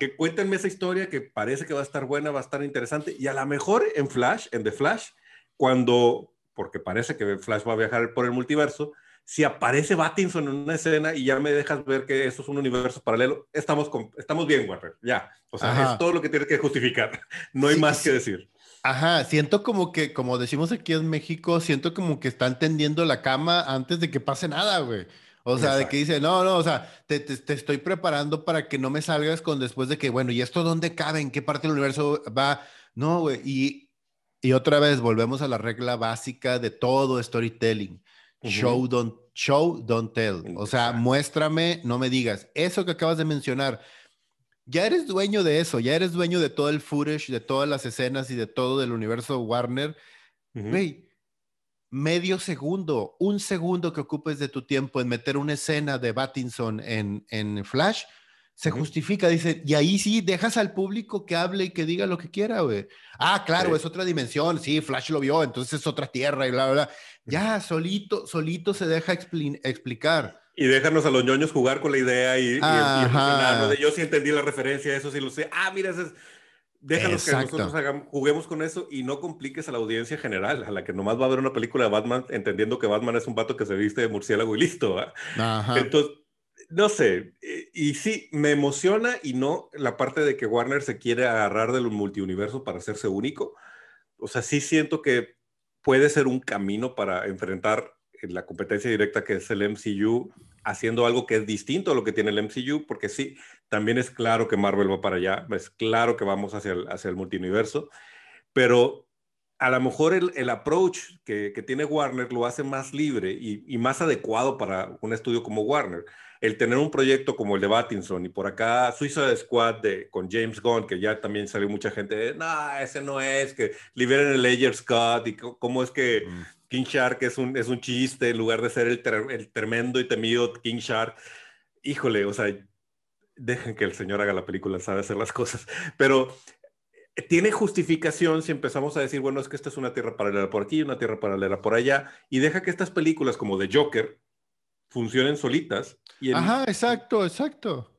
Que cuéntenme esa historia que parece que va a estar buena, va a estar interesante. Y a lo mejor en Flash, en The Flash, cuando, porque parece que Flash va a viajar por el multiverso, si aparece Battinson en una escena y ya me dejas ver que eso es un universo paralelo, estamos, con, estamos bien, Warner. Ya. O sea, es todo lo que tienes que justificar. (laughs) No hay más que decir. Ajá, siento como que, como decimos aquí en México, siento como que están tendiendo la cama antes de que pase nada, güey. O sea, de que dice, no, no, o sea, te, te, estoy preparando para que no me salgas con después de que, bueno, ¿y esto dónde cabe? ¿En qué parte del universo va? No, güey. Y, Y otra vez volvemos a la regla básica de todo storytelling. Show, don't, show, don't tell. O sea, muéstrame, no me digas. Eso que acabas de mencionar, ya eres dueño de eso, ya eres dueño de todo el footage, de todas las escenas y de todo del universo Warner. medio segundo, un segundo que ocupes de tu tiempo en meter una escena de Battinson en, en Flash, se justifica, dice, y ahí sí dejas al público que hable y que diga lo que quiera, güey. Ah, claro, es otra dimensión, sí, Flash lo vio, entonces es otra tierra y bla, bla, bla. Ya, solito, solito se deja explicar. Y déjanos a los ñoños jugar con la idea y, y, yo sí entendí la referencia, eso sí lo sé. Ah, mira, es... déjanos que nosotros juguemos con eso y no compliques a la audiencia general, a la que nomás va a ver una película de Batman entendiendo que Batman es un vato que se viste de murciélago y listo. Ajá. Entonces, no sé, eh, y sí, me emociona y no la parte de que Warner se quiere agarrar del multiuniverso para hacerse único. O sea, sí siento que puede ser un camino para enfrentar la competencia directa que es el MCU, haciendo algo que es distinto a lo que tiene el MCU, porque sí, también es claro que Marvel va para allá, es claro que vamos hacia el, hacia el multiuniverso, pero a lo mejor el, approach que, tiene Warner lo hace más libre y más adecuado para un estudio como Warner el tener un proyecto como el de Battinson y por acá Suiza Squad de, con James Gunn, que ya también salió mucha gente, no, ese no es, que liberen el Ledger Scott y cómo es que mm. King Shark es un, es un chiste en lugar de ser el, el tremendo y temido King Shark. Híjole, o sea, dejen que el señor haga la película, sabe hacer las cosas, pero eh, tiene justificación si empezamos a decir, bueno, es que esta es una tierra paralela por aquí, una tierra paralela por allá, y deja que estas películas como The Joker, funcionen solitas. Y Ajá, exacto, exacto.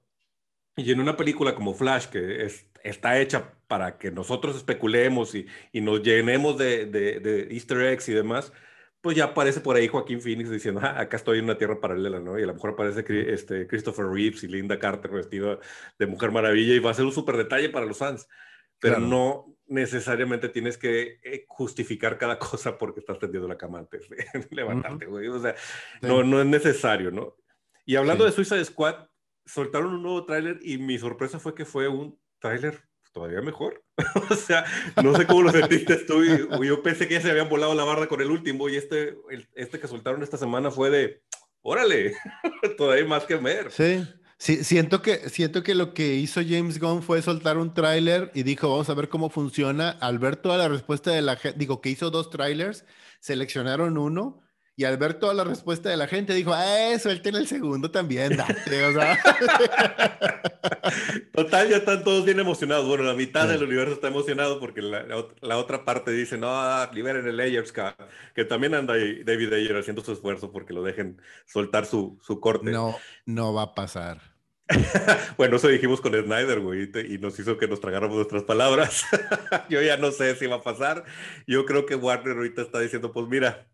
Y en una película como Flash, que es, está hecha para que nosotros especulemos y, y nos llenemos de, de, easter eggs y demás, pues ya aparece por ahí Joaquín Phoenix diciendo, ah, acá estoy en una tierra paralela, ¿no? Y a lo mejor aparece este, Christopher Reeves y Linda Carter vestido de Mujer Maravilla y va a ser un súper detalle para los fans. Pero no, necesariamente tienes que eh, justificar cada (laughs) cosa porque estás tendiendo la cama antes de levantarte, güey. O sea, no, no es necesario, ¿no? Y hablando de Suicide Squad, soltaron un nuevo tráiler y mi sorpresa fue que fue un tráiler todavía mejor. (laughs) o sea, no sé cómo lo sentiste tú. yo pensé que ya se habían volado la barra con el último y este, este que soltaron esta semana fue de, órale, (laughs) todavía más que ver. Sí. Siento que, siento que lo que hizo James Gunn fue soltar un tráiler y dijo, vamos a ver cómo funciona. Al ver toda la respuesta de la gente, digo que hizo dos trailers, seleccionaron uno y al ver toda la respuesta de la gente dijo, eh, suelten el segundo también, date, o sea. (laughs) Total, ya están todos bien emocionados. Bueno, la mitad del universo está emocionado porque la, la, otra parte dice, no, liberen el Layers que también anda ahí David Ayer haciendo su esfuerzo porque lo dejen soltar su, su corte. No, no va a pasar. (laughs) bueno, eso dijimos con Snyder, güey, y nos hizo que nos tragáramos nuestras palabras. (laughs) Yo ya no sé si va a pasar. Yo creo que Warner ahorita está diciendo, pues mira,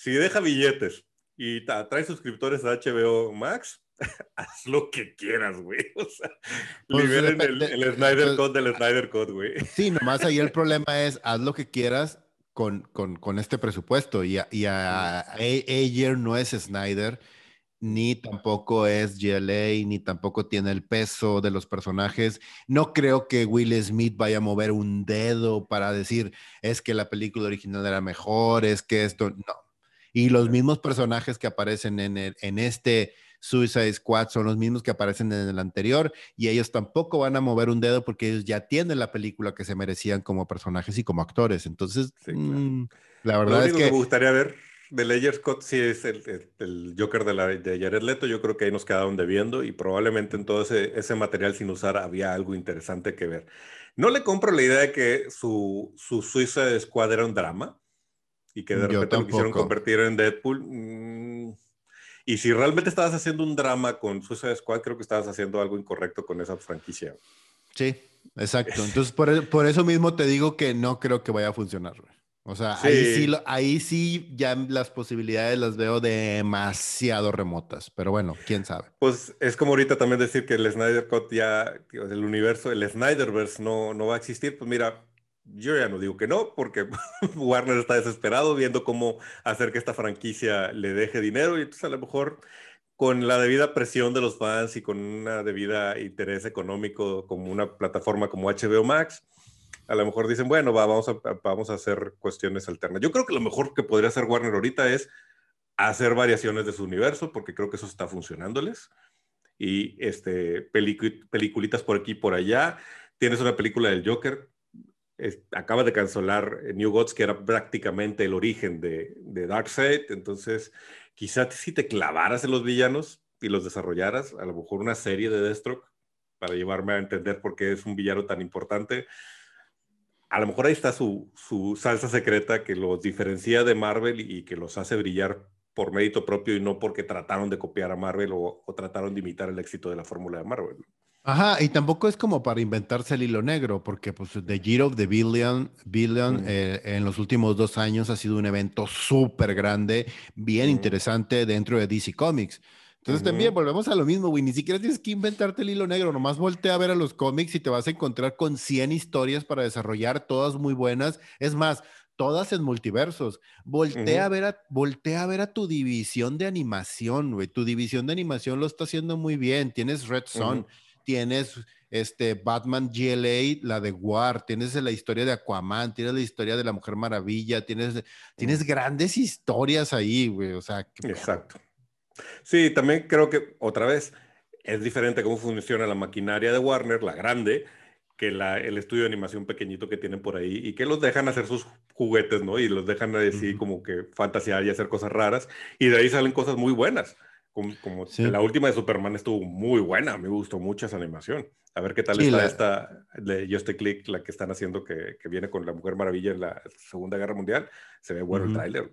si deja billetes y trae suscriptores a HBO Max, (laughs) haz lo que quieras, güey. O sea, pues liberen el, Snyder Code del Snyder Code, güey. Sí, nomás ahí el (laughs) problema es, haz lo que quieras con, con, con este presupuesto. Y, y a, Ayer no es Snyder, ni tampoco es GLA, ni tampoco tiene el peso de los personajes. No creo que Will Smith vaya a mover un dedo para decir, es que la película original era mejor, es que esto, no y los mismos personajes que aparecen en, en este Suicide Squad son los mismos que aparecen en el anterior y ellos tampoco van a mover un dedo porque ellos ya tienen la película que se merecían como personajes y como actores. Entonces, mm, la verdad es que... me gustaría ver de Ledger Scott si es el, el, Joker de, la, de Jared Leto, yo creo que ahí nos quedaron debiendo y probablemente en todo ese, ese material sin usar había algo interesante que ver. No le compro la idea de que su, su Suicide Squad era un drama y que de repente lo quisieron convertir en Deadpool. Mm, y si realmente estabas haciendo un drama con Suicide Squad, creo que estabas haciendo algo incorrecto con esa franquicia. Sí, exacto. (laughs) Entonces, por, e, por eso mismo te digo que no creo que vaya a funcionar. O sea, Ahí, sí, ahí sí ya las posibilidades las veo demasiado remotas, pero bueno, quién sabe. Pues es como ahorita también decir que el Snyder Cut ya, el universo, el Snyderverse no, no va a existir. Pues mira, yo ya no digo que no, porque (laughs) Warner está desesperado viendo cómo hacer que esta franquicia le deje dinero y entonces a lo mejor con la debida presión de los fans y con una debida interés económico como una plataforma como HBO Max, A lo mejor dicen, bueno, vamos, a, vamos a hacer cuestiones alternas. Yo creo que lo mejor que podría hacer Warner ahorita es hacer variaciones de su universo, porque creo que eso está funcionándoles. Y este, peliculitas por aquí y por allá. Tienes una película del Joker. Acaba de cancelar New Gods, que era prácticamente el origen de, de Darkseid. Entonces, quizás si te clavaras en los villanos y los desarrollaras, a lo mejor una serie de Deathstroke para llevarme a entender por qué es un villano tan importante. A lo mejor ahí está su salsa secreta que los diferencia de Marvel y que los hace brillar por mérito propio y no porque trataron de copiar a Marvel o, trataron de imitar el éxito de la fórmula de Marvel. Ajá, y tampoco es como para inventarse el hilo negro, porque pues The Year of the Billion, billion eh, en los últimos dos años ha sido un evento súper grande, bien interesante dentro de DC Comics. Entonces también volvemos a lo mismo, güey. Ni siquiera tienes que inventarte el hilo negro. Nomás voltea a ver a los cómics y te vas a encontrar con 100 historias para desarrollar, todas muy buenas. Es más, todas en multiversos. Voltea, a, ver a, voltea a ver a tu división de animación, güey. Tu división de animación lo está haciendo muy bien. Tienes Red Son, tienes este Batman GLA, la de War, tienes la historia de Aquaman, tienes la historia de la Mujer Maravilla, tienes, tienes grandes historias ahí, güey. O sea, exacto. Sí, también creo que otra vez es diferente cómo funciona la maquinaria de Warner, la grande, que la, el estudio de animación pequeñito que tienen por ahí y que los dejan hacer sus juguetes, ¿no? Y los dejan así como que fantasear y hacer cosas raras y de ahí salen cosas muy buenas. Como, como la última de Superman estuvo muy buena, me gustó mucho esa animación. A ver qué tal está esta de Just a Click, la que están haciendo que, que, viene con la Mujer Maravilla en la Segunda Guerra Mundial. Se ve bueno el tráiler.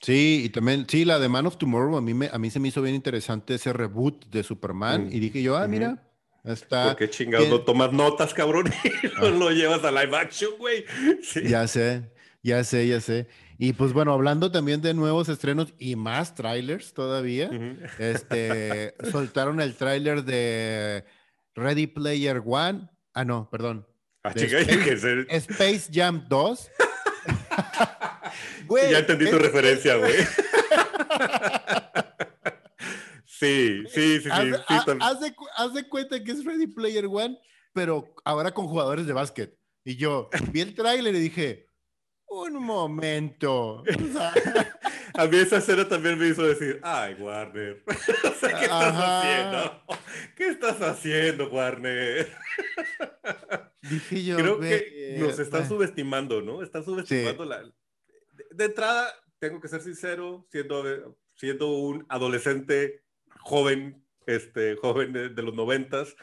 Sí, y también, sí, la de Man of Tomorrow, a mí, me, a mí se me hizo bien interesante ese reboot de Superman. Y dije yo, ah, mira, está. ¿Por qué chingados no tomas notas, cabrón? (laughs) Y no ah. lo llevas a live action, güey. (laughs) Ya sé, ya sé, ya sé. Y pues bueno, hablando también de nuevos estrenos y más trailers todavía, este, (laughs) soltaron el tráiler de Ready Player One. Ah, no, perdón. Ah, Space, (laughs) Space Jam 2. (laughs) ya entendí tu referencia, güey. sí, sí, sí, sí. Haz, de, cuenta que es Ready Player One, pero ahora con jugadores de básquet. Y yo vi el tráiler y dije, un momento. (laughs) a mí esa escena también me hizo decir, ay, Warner. (laughs) ¿qué estás haciendo? ¿Qué estás haciendo, Warner? Dije yo. Creo que nos están subestimando, ¿no? Están subestimando la, de entrada, tengo que ser sincero, siendo, siendo un adolescente joven, este, joven de, los noventas,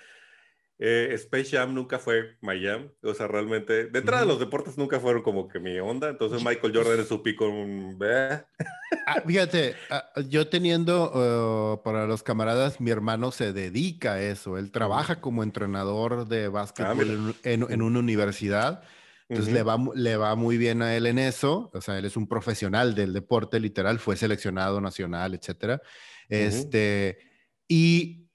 eh, Space Jam nunca fue Miami. O sea, realmente, de entrada los deportes nunca fueron como que mi onda. Entonces Michael Jordan en su pico un... Ah, fíjate, ah, yo teniendo, uh, para los camaradas, mi hermano se dedica a eso. Él trabaja como entrenador de básquetbol ah, en, en, una universidad. Entonces le, va, le va muy bien a él en eso, o sea, él es un profesional del deporte, literal, fue seleccionado nacional, etcétera. Este, y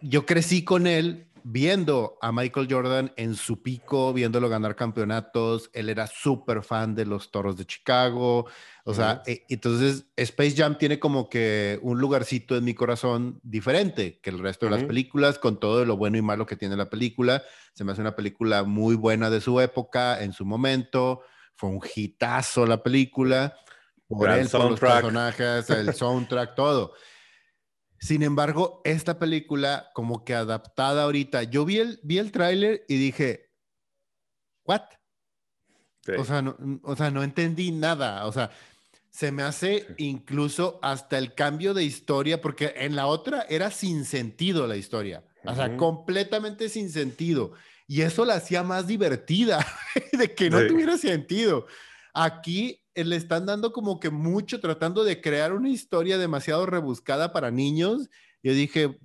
yo crecí con él viendo a Michael Jordan en su pico, viéndolo ganar campeonatos, él era súper fan de los Toros de Chicago, o sea, e, entonces Space Jam tiene como que un lugarcito en mi corazón diferente que el resto de las películas, con todo lo bueno y malo que tiene la película, se me hace una película muy buena de su época, en su momento, fue un hitazo la película, por él, por los personajes, el soundtrack, todo. (laughs) Sin embargo, esta película, como que adaptada ahorita, yo vi el, vi el tráiler y dije, ¿what? O, sea, no, o sea, no entendí nada. O sea, se me hace incluso hasta el cambio de historia, porque en la otra era sin sentido la historia. O sea, completamente sin sentido. Y eso la hacía más divertida, (laughs) de que no tuviera sentido. Aquí le están dando como que mucho, tratando de crear una historia demasiado rebuscada para niños. Yo dije,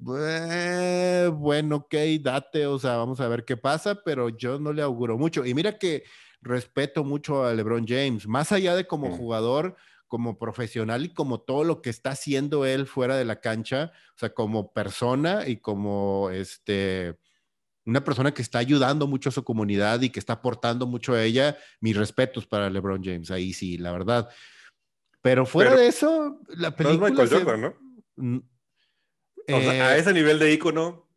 bueno, ok, date, o sea, vamos a ver qué pasa, pero yo no le auguro mucho. Y mira que respeto mucho a LeBron James, más allá de como jugador, como profesional y como todo lo que está haciendo él fuera de la cancha, o sea, como persona y como este una persona que está ayudando mucho a su comunidad y que está aportando mucho a ella, mis respetos para LeBron James, ahí sí, la verdad. Pero fuera de eso, la película... No es Michael Jordan, ¿no? o sea, a eh, ese nivel de ícono...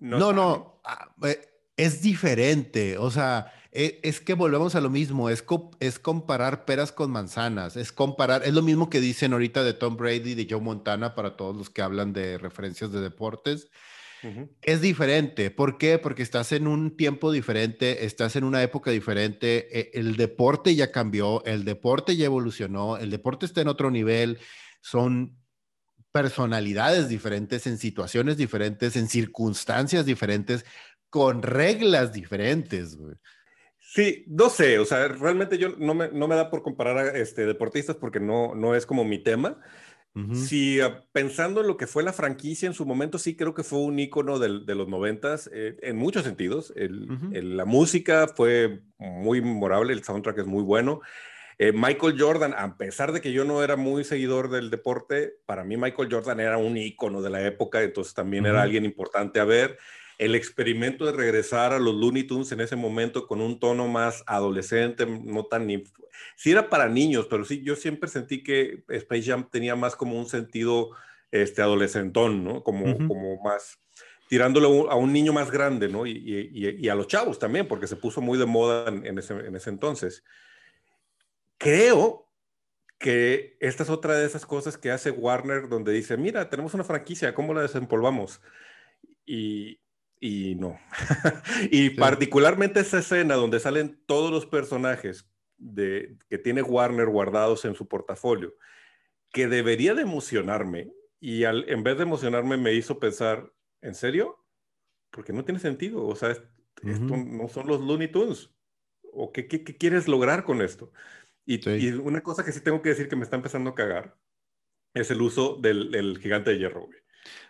No, no, ah, eh, es diferente, o sea, e, es, que volvemos a lo mismo, es, es comparar peras con manzanas, es comparar, es lo mismo que dicen ahorita de Tom Brady y de Joe Montana para todos los que hablan de referencias de deportes. Es diferente. ¿Por qué? Porque estás en un tiempo diferente, estás en una época diferente, e, el deporte ya cambió, el deporte ya evolucionó, el deporte está en otro nivel, son personalidades diferentes, en situaciones diferentes, en circunstancias diferentes, con reglas diferentes. Sí, no sé, o sea, realmente yo no me, no me da por comparar a este, deportistas porque no, no es como mi tema. Si ah, pensando en lo que fue la franquicia en su momento, sí creo que fue un icono de los noventas eh, en muchos sentidos. la música fue muy memorable, el soundtrack es muy bueno. Eh, Michael Jordan, a pesar de que yo no era muy seguidor del deporte, para mí Michael Jordan era un ícono de la época, entonces también era alguien importante a ver. El experimento de regresar a los Looney Tunes en ese momento con un tono más adolescente, no tan... Ni... Sí era para niños, pero sí, yo siempre sentí que Space Jam tenía más como un sentido este, adolescentón, ¿no? Como, como más tirándolo a un niño más grande, ¿no? Y, y, a los chavos también, porque se puso muy de moda en, ese, en ese entonces creo que esta es otra de esas cosas que hace Warner donde dice, mira, tenemos una franquicia, ¿cómo la desempolvamos? Y, no. (laughs) y particularmente esa escena donde salen todos los personajes de, que tiene Warner guardados en su portafolio, que debería de emocionarme y al, en vez de emocionarme me hizo pensar, ¿en serio? Porque no tiene sentido, o sea, esto no son los Looney Tunes. ¿O qué, qué, qué quieres lograr con esto? Y, una cosa que sí tengo que decir que me está empezando a cagar es el uso del, gigante de hierro, güey.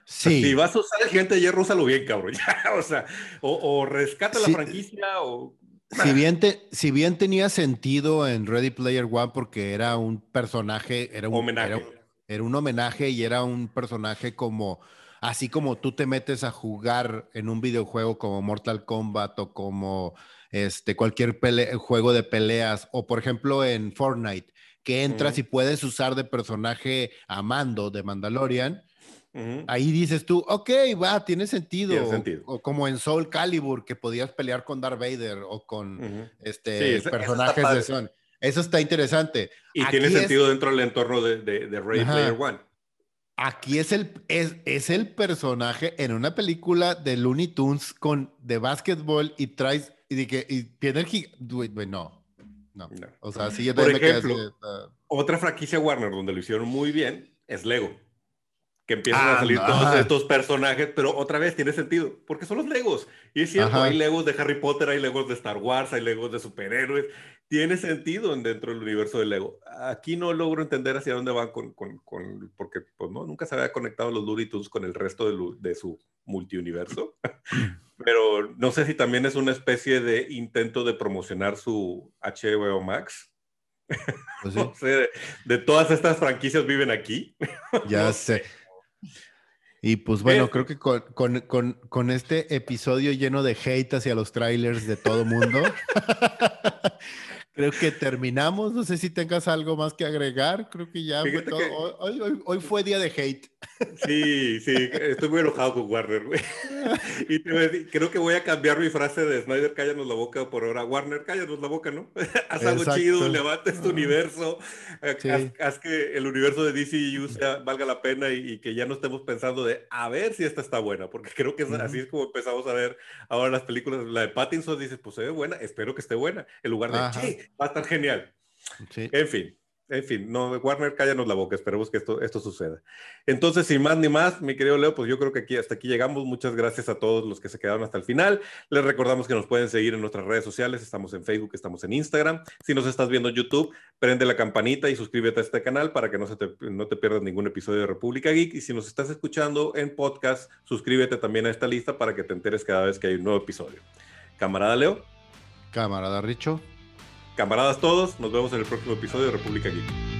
Sí. si vas a usar el gigante de hierro, úsalo bien, cabrón. (laughs) o sea, o, rescata la franquicia o... Si bien, si bien tenía sentido en Ready Player One porque era un personaje, era un homenaje. era un homenaje y era un personaje como, así como tú te metes a jugar en un videojuego como Mortal Kombat o como este, cualquier juego de peleas, o por ejemplo en Fortnite, que entras y puedes usar de personaje a mando de Mandalorian. Ahí dices tú, ok, va, tiene sentido. O, como en Soul Calibur, que podías pelear con Darth Vader o con este, personajes de Son. Eso está interesante. Y tiene sentido dentro del entorno de, de, Player One. Aquí es el, es, es, el personaje en una película de Looney Tunes con, de básquetbol y traes y de que y tiene el no, no, no. O sea, sí, yo Por ejemplo, otra franquicia Warner donde lo hicieron muy bien es Lego. Que empiezan a ah, salir todos (laughs) estos personajes, pero otra vez tiene sentido, porque son los Legos. Y es cierto, hay Legos de Harry Potter, hay Legos de Star Wars, hay Legos de superhéroes. Tiene sentido dentro del universo de Lego. Aquí no logro entender hacia dónde van con, con, con porque pues, no, nunca se había conectado los Looney Tunes con el resto de, de su multiuniverso. (laughs) pero no sé si también es una especie de intento de promocionar su HBO Max. Pues (laughs) no sé, de, todas estas franquicias viven aquí. Ya sé. Y pues bueno, creo que con, con, con, con, este episodio lleno de hate hacia los trailers de todo mundo, (laughs) creo que terminamos. No sé si tengas algo más que agregar. Creo que ya fue todo. Hoy, hoy, hoy, fue día de hate. Sí, sí, estoy muy enojado con Warner, güey. Y creo que voy a cambiar mi frase de Snyder, cállanos la boca por ahora. Warner, cállanos la boca, ¿no? (laughs) haz algo chido, levanta este universo, haz, que el universo de DCU sea, valga la pena y, que ya no estemos pensando de a ver si esta está buena, porque creo que así es como empezamos a ver ahora las películas. La de Pattinson dices, pues se ve buena, espero que esté buena, en lugar de, sí, va a estar genial. En fin, en fin, no, Warner, cállanos la boca, esperemos que esto, esto suceda. Entonces, sin más ni más, mi querido Leo, pues yo creo que aquí hasta aquí llegamos. Muchas gracias a todos los que se quedaron hasta el final. Les recordamos que nos pueden seguir en nuestras redes sociales, estamos en Facebook, estamos en Instagram. Si nos estás viendo en YouTube, prende la campanita y suscríbete a este canal para que no, se te, no te pierdas ningún episodio de República Geek. Y si nos estás escuchando en podcast, suscríbete también a esta lista para que te enteres cada vez que hay un nuevo episodio. Camarada Leo. Camarada Richo. Camaradas todos, nos vemos en el próximo episodio de República Geek.